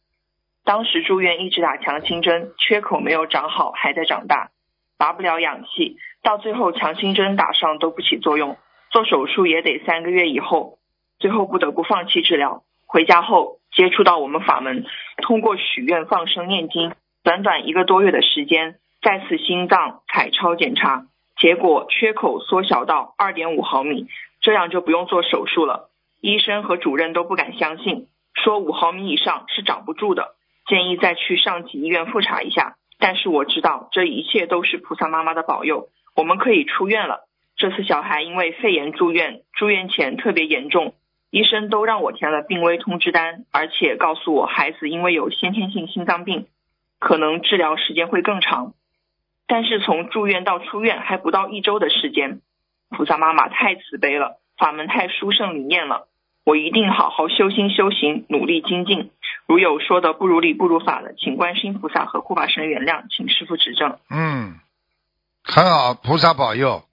当时住院一直打强心针，缺口没有长好，还在长大，拔不了氧气，到最后强心针打上都不起作用，做手术也得三个月以后。最后不得不放弃治疗。回家后接触到我们法门，通过许愿、放生、念经，短短一个多月的时间，再次心脏彩超检查，结果缺口缩小到二点五毫米，这样就不用做手术了。医生和主任都不敢相信，说五毫米以上是长不住的，建议再去上级医院复查一下。但是我知道这一切都是菩萨妈妈的保佑，我们可以出院了。这次小孩因为肺炎住院，住院前特别严重。医生都让我填了病危通知单，而且告诉我孩子因为有先天性心脏病，可能治疗时间会更长。但是从住院到出院还不到一周的时间，菩萨妈妈太慈悲了，法门太殊胜理念了，我一定好好修心修行，努力精进。如有说的不如理不如法的，请观世菩萨和护法神原谅，请师傅指正。嗯，很好，菩萨保佑。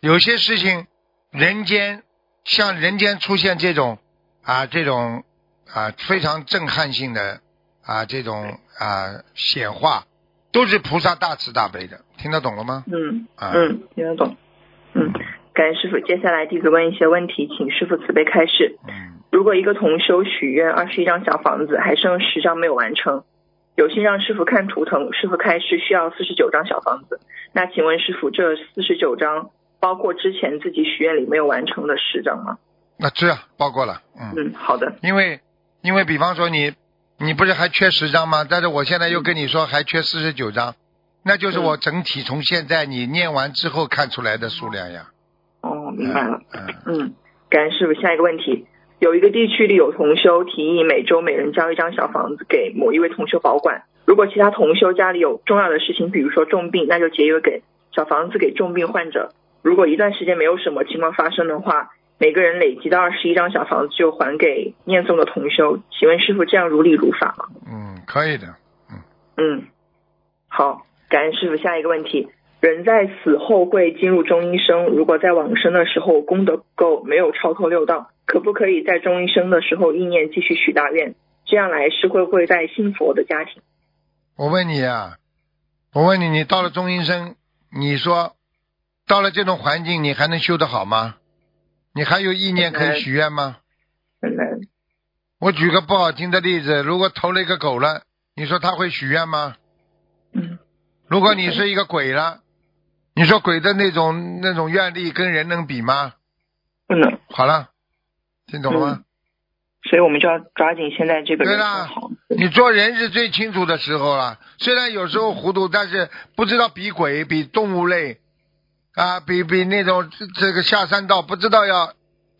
有些事情，人间。像人间出现这种啊，这种啊非常震撼性的啊这种啊显化，都是菩萨大慈大悲的，听得懂了吗？嗯嗯，听得懂。嗯，感恩师傅。接下来弟子问一些问题，请师傅慈悲开示。嗯。如果一个同修许愿二十一张小房子，还剩十张没有完成，有心让师傅看图腾，师傅开示需要四十九张小房子。那请问师傅，这四十九张？包括之前自己许愿里没有完成的十张吗？那这包括了，嗯嗯，好的。因为因为比方说你你不是还缺十张吗？但是我现在又跟你说还缺四十九张，那就是我整体从现在你念完之后看出来的数量呀。哦，明白了。嗯嗯，感恩师傅。下一个问题，有一个地区里有同修提议每周每人交一张小房子给某一位同修保管，如果其他同修家里有重要的事情，比如说重病，那就节约给小房子给重病患者。如果一段时间没有什么情况发生的话，每个人累积到二十一张小房子就还给念诵的同修。请问师傅这样如理如法吗？嗯，可以的。嗯嗯，好，感恩师傅。下一个问题，人在死后会进入中阴身，如果在往生的时候功德不够，没有超脱六道，可不可以在中医生的时候意念继续许大愿？这样来是会不会在信佛的家庭？我问你啊，我问你，你到了中阴身，你说到了这种环境，你还能修得好吗？你还有意念可以许愿吗？很难。我举个不好听的例子，如果投了一个狗了，你说他会许愿吗？嗯。如果你是一个鬼了，你说鬼的那种那种愿力跟人能比吗？不能。好了，听懂了吗？所以我们就要抓紧现在这个。对啦，你做人是最清楚的时候了。虽然有时候糊涂，但是不知道比鬼比动物类啊，比比那种这个下山道不知道要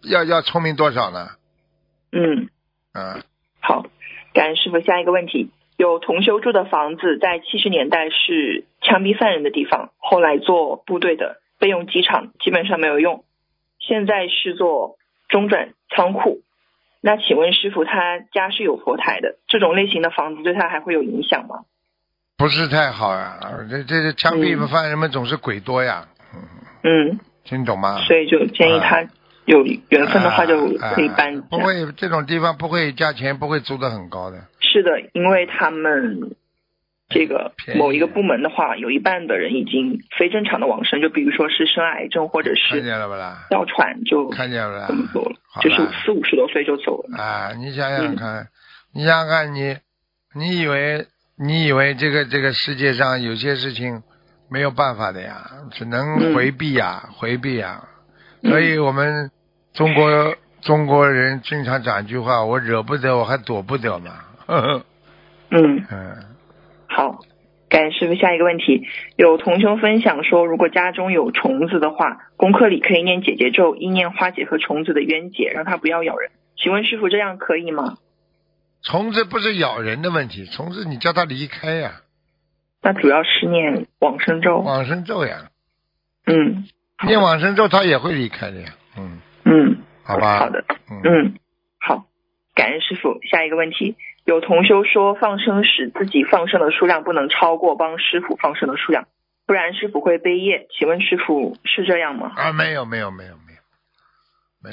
要要聪明多少呢？嗯。嗯。好，感恩师傅。下一个问题：有同修住的房子，在七十年代是枪毙犯人的地方，后来做部队的备用机场，基本上没有用。现在是做中转仓库。那请问师傅，他家是有佛台的，这种类型的房子对他还会有影响吗？不是太好呀，这这这枪毙犯人们总是鬼多呀。嗯，听懂吗？所以就建议他有缘分的话就可以搬。不会，这种地方不会价钱不会租的很高的。是的，因为他们。这个某一个部门的话，有一半的人已经非正常的往生，就比如说是生癌症或者是哮喘，就看见了，这么多了，就是四五十多岁就走了。啊，你想想看，你想想看，你你以为你以为这个这个世界上有些事情没有办法的呀，只能回避呀，回避呀。所以我们中国中国人经常讲一句话：我惹不得，我还躲不得嘛。嗯。嗯。好，感谢师傅。下一个问题，有同修分享说，如果家中有虫子的话，功课里可以念姐姐咒，意念花姐和虫子的冤结，让它不要咬人。请问师傅，这样可以吗？虫子不是咬人的问题，虫子你叫它离开呀。那主要是念往生咒。往生咒呀。嗯。念往生咒，它也会离开的呀。嗯。嗯。好吧。好的。嗯。好，感恩师傅。下一个问题。有同修说，放生时自己放生的数量不能超过帮师傅放生的数量，不然师傅会背业。请问师傅是这样吗？啊，没有，没有，没有，没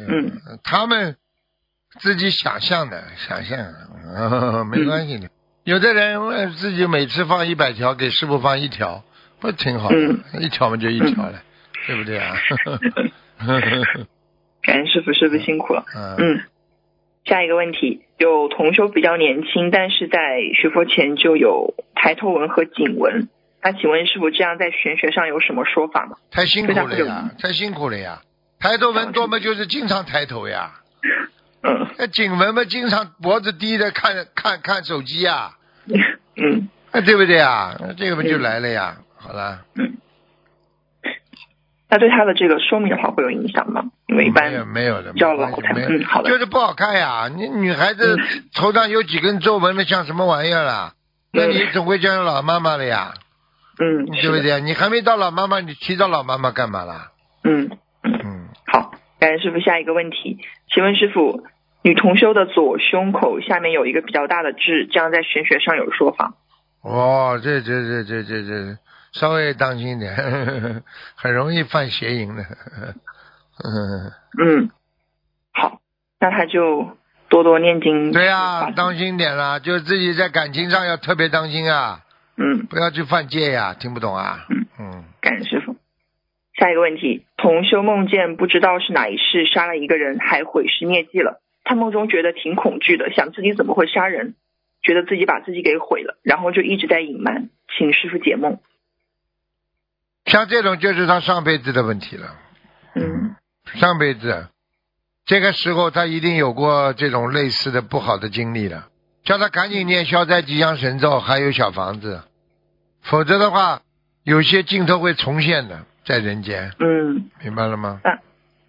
有，没有。嗯，他们自己想象的，想象，没关系的。有的人自己每次放一百条，给师傅放一条，不挺好的？一条嘛就一条了，对不对啊？感谢师傅，师傅辛苦了。嗯。下一个问题，有同修比较年轻，但是在学佛前就有抬头纹和颈纹，那请问师傅这样在玄学上有什么说法吗？太辛苦了呀，太辛苦了呀！抬头纹多么就是经常抬头呀，嗯，那颈纹嘛经常脖子低的看看看手机呀，嗯，啊对不对啊？这个不就来了呀？好了，嗯。那对他的这个寿命的话会有影响吗？因为一般没有的，叫老太嗯，好的，就是不好看呀。你女孩子头上有几根皱纹，那像什么玩意儿啦？那你总会叫老妈妈了呀。嗯，对不对？你还没到老妈妈，你提到老妈妈干嘛啦？嗯嗯，好，感谢师傅。下一个问题，请问师傅，女同修的左胸口下面有一个比较大的痣，这样在玄学上有说法？哦，这这这这这这。稍微当心点，很容易犯邪淫的。嗯嗯，好，那他就多多念经。对呀，当心点啦，就自己在感情上要特别当心啊。嗯，不要去犯戒呀，听不懂啊？嗯嗯，感恩师傅。下一个问题，同修梦见不知道是哪一世杀了一个人，还毁尸灭迹了。他梦中觉得挺恐惧的，想自己怎么会杀人，觉得自己把自己给毁了，然后就一直在隐瞒，请师傅解梦。像这种就是他上辈子的问题了。嗯，上辈子这个时候他一定有过这种类似的不好的经历了，叫他赶紧念消灾吉祥神咒，还有小房子，否则的话，有些镜头会重现的，在人间。嗯，明白了吗？啊，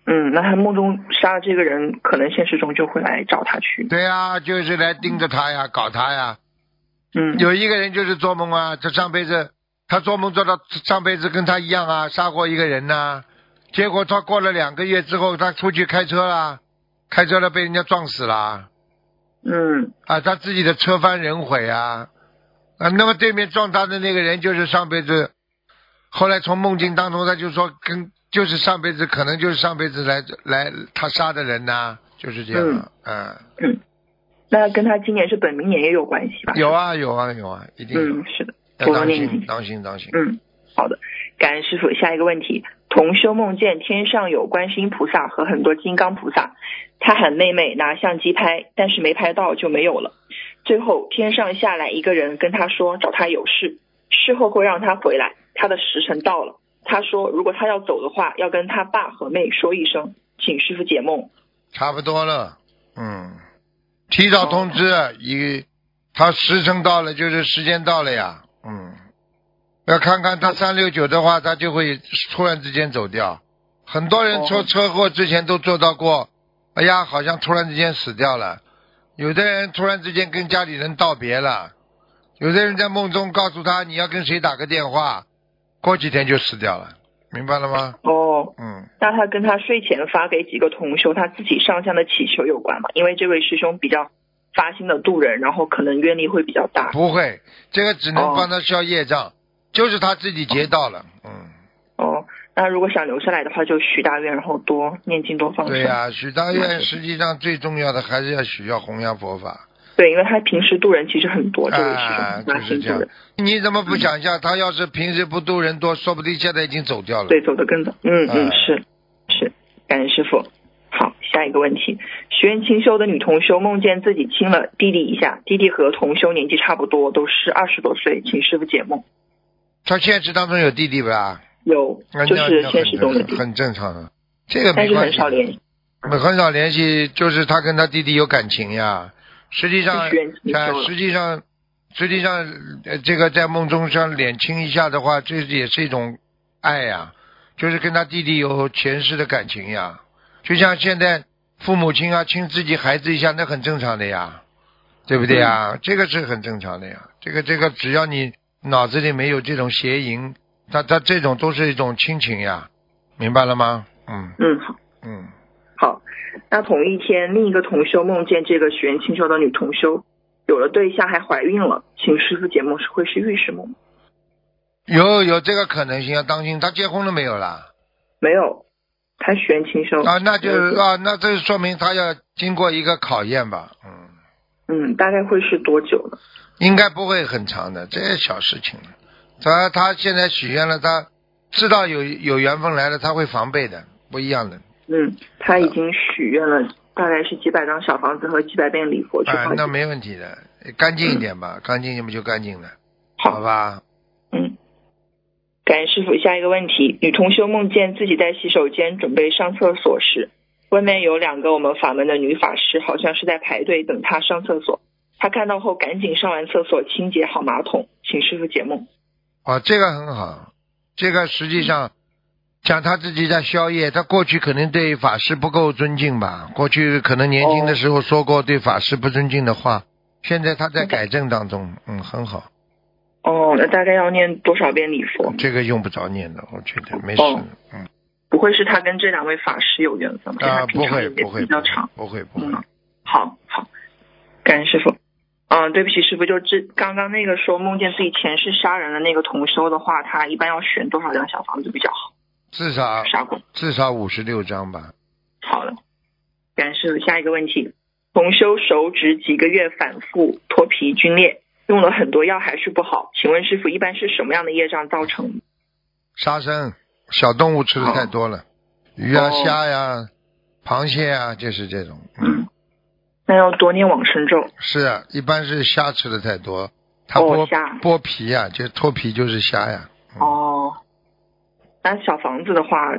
嗯，那他梦中杀了这个人，可能现实中就会来找他去。对呀，就是来盯着他呀，搞他呀。嗯，有一个人就是做梦啊，他上辈子。他做梦做到上辈子跟他一样啊，杀过一个人呐，结果他过了两个月之后，他出去开车了，开车了被人家撞死了。嗯。啊，他自己的车翻人毁啊，啊，那么对面撞他的那个人就是上辈子，后来从梦境当中他就说跟就是上辈子可能就是上辈子来来他杀的人呐，就是这样。嗯。嗯。那跟他今年是本命年也有关系吧？有啊有啊有啊，一定。嗯，是的。要当心当心当心。嗯，好的，感恩师傅。下一个问题，同修梦见天上有观世音菩萨和很多金刚菩萨，他喊妹妹拿相机拍，但是没拍到就没有了。最后天上下来一个人跟他说找他有事，事后会让他回来，他的时辰到了。他说如果他要走的话，要跟他爸和妹说一声，请师傅解梦。差不多了，嗯。提早通知，一他时辰到了，就是时间到了呀。嗯，要看看他三六九的话，他就会突然之间走掉。很多人出车祸之前都做到过，哎呀，好像突然之间死掉了。有的人突然之间跟家里人道别了，有的人在梦中告诉他你要跟谁打个电话，过几天就死掉了。明白了吗？哦，嗯，那他跟他睡前发给几个同修他自己上香的祈求有关吗？因为这位师兄比较发心的度人，然后可能愿力会比较大。不会，这个只能帮他消业障，就是他自己结到了，嗯。哦，那如果想留下来的话，就许大愿，然后多念经多放生。对呀，许大愿实际上最重要的还是要许要弘扬佛法。对，因为他平时渡人其实很多，这位师兄发心度人。你怎么不想一下？他要是平时不渡人多，说不定现在已经走掉了。对，走得更早。嗯嗯，是是，感谢师傅。好，下一个问题，学院清修的女同修梦见自己亲了弟弟一下，弟弟和同修年纪差不多，都是二十多岁，请师傅解梦。他现实当中有弟弟吧？有，就是现实中的弟弟。很正常的，这个没关系。很少联系。很少联系，就是他跟他弟弟有感情呀。实际上，实际上，实际上，这个在梦中像脸亲一下的话，这也是一种爱呀，就是跟他弟弟有前世的感情呀。就像现在父母亲啊亲自己孩子一下，那很正常的呀，对不对呀？这个是很正常的呀。这个这个，只要你脑子里没有这种邪淫，他他这种都是一种亲情呀，明白了吗？嗯嗯好嗯好。那同一天，另一个同修梦见这个许愿清修的女同修有了对象，还怀孕了，请师傅解梦是会是预示梦？有有这个可能性，要当心。她结婚了没有啦？没有，他学员清修啊，那就啊，那这说明他要经过一个考验吧？嗯嗯，大概会是多久呢？应该不会很长的，这些小事情。他他现在许愿了，他知道有有缘分来了，他会防备的，不一样的。嗯，他已经许愿了，大概是几百张小房子和几百遍礼佛去啊，那没问题的，干净一点吧，干净不就干净了？好吧。嗯，感恩师傅。下一个问题，女同修梦见自己在洗手间准备上厕所时，外面有两个我们法门的女法师，好像是在排队等她上厕所。她看到后赶紧上完厕所清洁好马桶，请师傅解梦。啊，这个很好，这个实际上。讲他自己在宵夜，他过去可能对法师不够尊敬吧？过去可能年轻的时候说过对法师不尊敬的话，现在他在改正当中，嗯，很好。哦，那大概要念多少遍礼佛？这个用不着念的，我觉得没事。嗯，不会是他跟这两位法师有缘分吗？啊，不会，不会，比较长，不会，不会。好好，感恩师傅。嗯，对不起，师傅，就这刚刚那个说梦见自己前世杀人的那个同修的话，他一般要选多少张小房子比较好？至少至少五十六张吧。好了，感谢下一个问题。同修手指几个月反复脱皮皲裂，用了很多药还是不好，请问师傅一般是什么样的业障造成？杀生，小动物吃的太多了，鱼啊、虾呀、螃蟹啊，就是这种。嗯，那要多念往生咒。是啊，一般是虾吃的太多，它剥剥皮呀，就脱皮就是虾呀。哦。那小房子的话，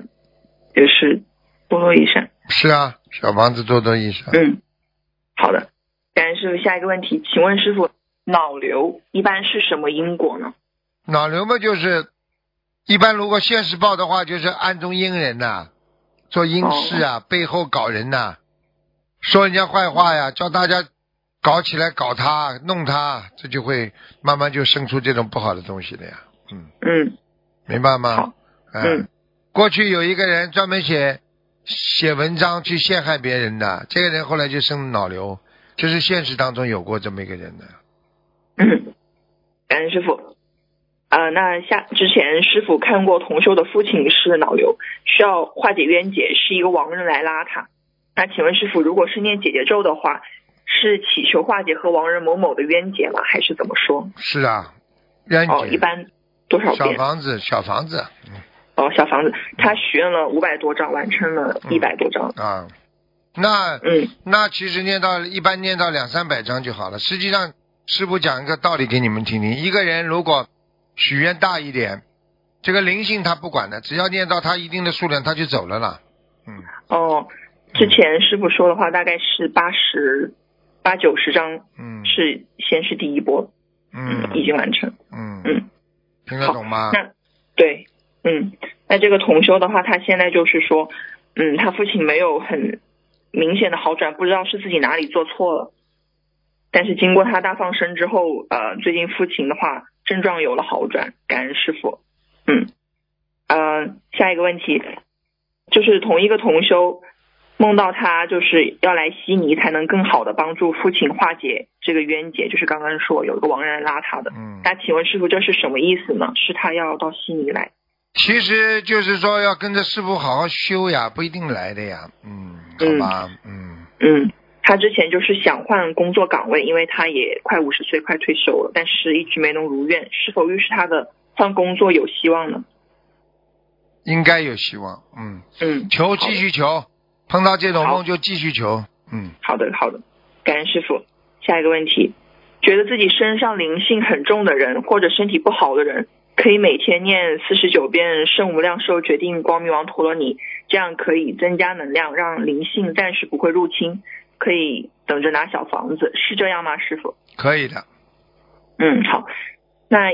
也是多多益善。是啊，小房子多多益善。嗯，好的。感恩师傅，下一个问题，请问师傅，脑瘤一般是什么因果呢？脑瘤嘛，就是一般如果现世报的话，就是暗中阴人呐，做阴事啊，背后搞人呐，说人家坏话呀，叫大家搞起来搞他，弄他，这就会慢慢就生出这种不好的东西了呀。嗯嗯，明白吗？好。嗯，过去有一个人专门写写文章去陷害别人的，这个人后来就生脑瘤，就是现实当中有过这么一个人的。嗯，感恩师傅。呃，那下之前师傅看过同修的父亲是脑瘤，需要化解冤结，是一个亡人来拉他。那请问师傅，如果是念姐姐咒的话，是祈求化解和亡人某某的冤结吗？还是怎么说？是啊，冤结。哦，一般多少遍？小房子，小房子。哦，小房子，他许愿了五百多张，完成了一百多张。啊，那嗯，那其实念到一般念到两三百张就好了。实际上，师傅讲一个道理给你们听听：一个人如果许愿大一点，这个灵性他不管的，只要念到他一定的数量，他就走了啦。嗯。哦，之前师傅说的话大概是八十八九十张，嗯，是先是第一波，嗯，已经完成，嗯嗯，听得懂吗？那对，嗯，那这个同修的话，他现在就是说，嗯，他父亲没有很明显的好转，不知道是自己哪里做错了，但是经过他大放生之后，呃，最近父亲的话。症状有了好转，感恩师傅。嗯，呃，下一个问题就是同一个同修梦到他就是要来悉尼，才能更好的帮助父亲化解这个冤结。就是刚刚说有一个亡人拉他的，嗯，那请问师傅这是什么意思呢？是他要到悉尼来？其实就是说要跟着师傅好好修呀，不一定来的呀。嗯，好吧，嗯嗯。他之前就是想换工作岗位，因为他也快五十岁，快退休了，但是一直没能如愿。是否预示他的换工作有希望呢？应该有希望，嗯嗯，求继续求，碰到这种梦就继续求，嗯。好的好的，感恩师傅。下一个问题，觉得自己身上灵性很重的人，或者身体不好的人，可以每天念四十九遍圣无量寿决定光明王陀罗尼，这样可以增加能量，让灵性暂时不会入侵。可以等着拿小房子，是这样吗，师傅？可以的。嗯，好。那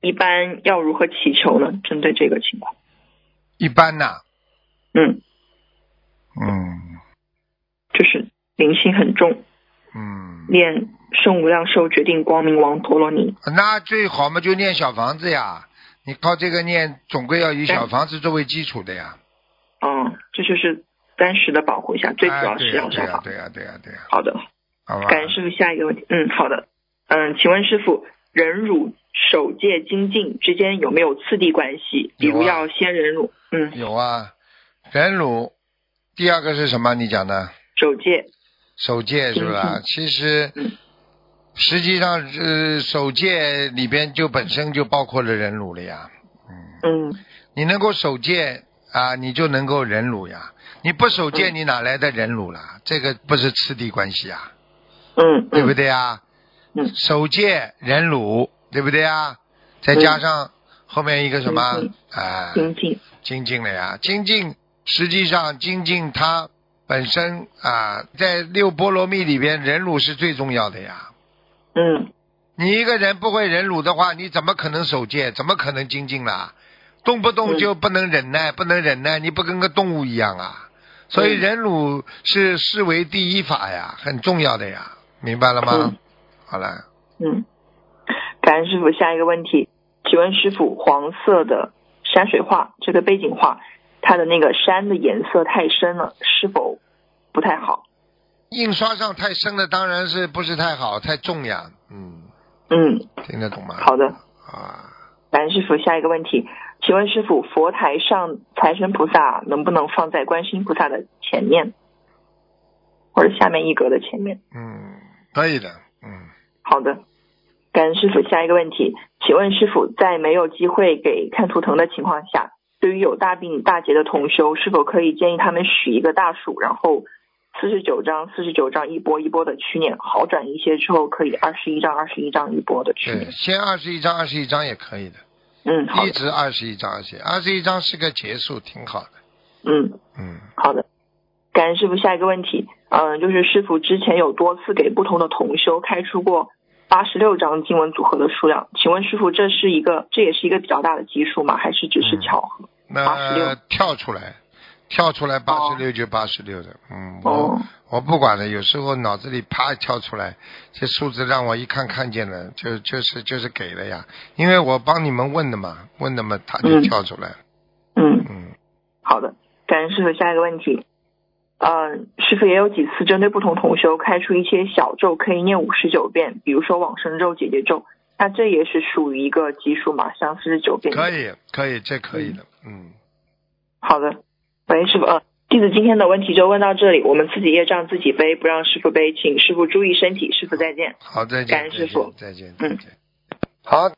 一般要如何祈求呢？针对这个情况？一般呐。嗯。嗯。就是灵性很重。嗯。念圣无量寿决定光明王陀罗尼。那最好嘛，就念小房子呀。你靠这个念，总归要以小房子作为基础的呀。嗯，这就是。暂时的保护一下，最主要是要消防。对呀，对呀，对呀。好的，好吧。感恩师傅，下一个问题。嗯，好的。嗯，请问师傅，忍辱、守戒、精进之间有没有次第关系？比如要先忍辱。嗯。有啊，忍辱。第二个是什么？你讲的。守戒。守戒是吧？其实，实际上，呃，守戒里边就本身就包括了忍辱了呀。嗯。嗯。你能够守戒啊，你就能够忍辱呀。你不守戒，你哪来的忍辱啦？这个不是次第关系啊，嗯，对不对啊？嗯，守戒忍辱，对不对啊？再加上后面一个什么啊？精进，精进了呀！精进，实际上精进它本身啊，在六波罗蜜里边，忍辱是最重要的呀。嗯，你一个人不会忍辱的话，你怎么可能守戒？怎么可能精进啦？动不动就不能忍耐，不能忍耐，你不跟个动物一样啊？所以忍辱是视为第一法呀，很重要的呀，明白了吗？好了。嗯，感恩师傅。下一个问题，请问师傅，黄色的山水画这个背景画，它的那个山的颜色太深了，是否不太好？印刷上太深了，当然是不是太好，太重呀。嗯。嗯。听得懂吗？好的。啊。感恩师傅。下一个问题。请问师傅，佛台上财神菩萨能不能放在观世音菩萨的前面，或者下面一格的前面？嗯，可以的。嗯，好的。感恩师傅。下一个问题，请问师傅，在没有机会给看图腾的情况下，对于有大病大劫的同修，是否可以建议他们许一个大数，然后四十九张、四十九张一波一波的去念，好转一些之后，可以二十一张、二十一张一波的去念？先二十一张、二十一张也可以的。嗯，一直二十一章写，二十一章是个结束，挺好的。嗯嗯，好的。感恩师傅，下一个问题，嗯，就是师傅之前有多次给不同的同修开出过八十六张经文组合的数量，请问师傅，这是一个，这也是一个比较大的基数吗？还是只是巧合？八十六跳出来。跳出来八十六就八十六的，嗯，我我不管了，有时候脑子里啪跳出来，这数字让我一看看见了，就就是就是给了呀，因为我帮你们问的嘛，问的嘛，他就跳出来了，嗯嗯，好的，感恩师傅。下一个问题，嗯，师傅也有几次针对不同同修开出一些小咒，可以念五十九遍，比如说往生咒、姐姐咒，那这也是属于一个基数嘛？像四十九遍。可以，可以，这可以的，嗯。好的，喂，师傅，呃，弟子今天的问题就问到这里，我们自己业障自己背，不让师傅背，请师傅注意身体，师傅再见。好，再见。感恩师傅，再见，嗯，好。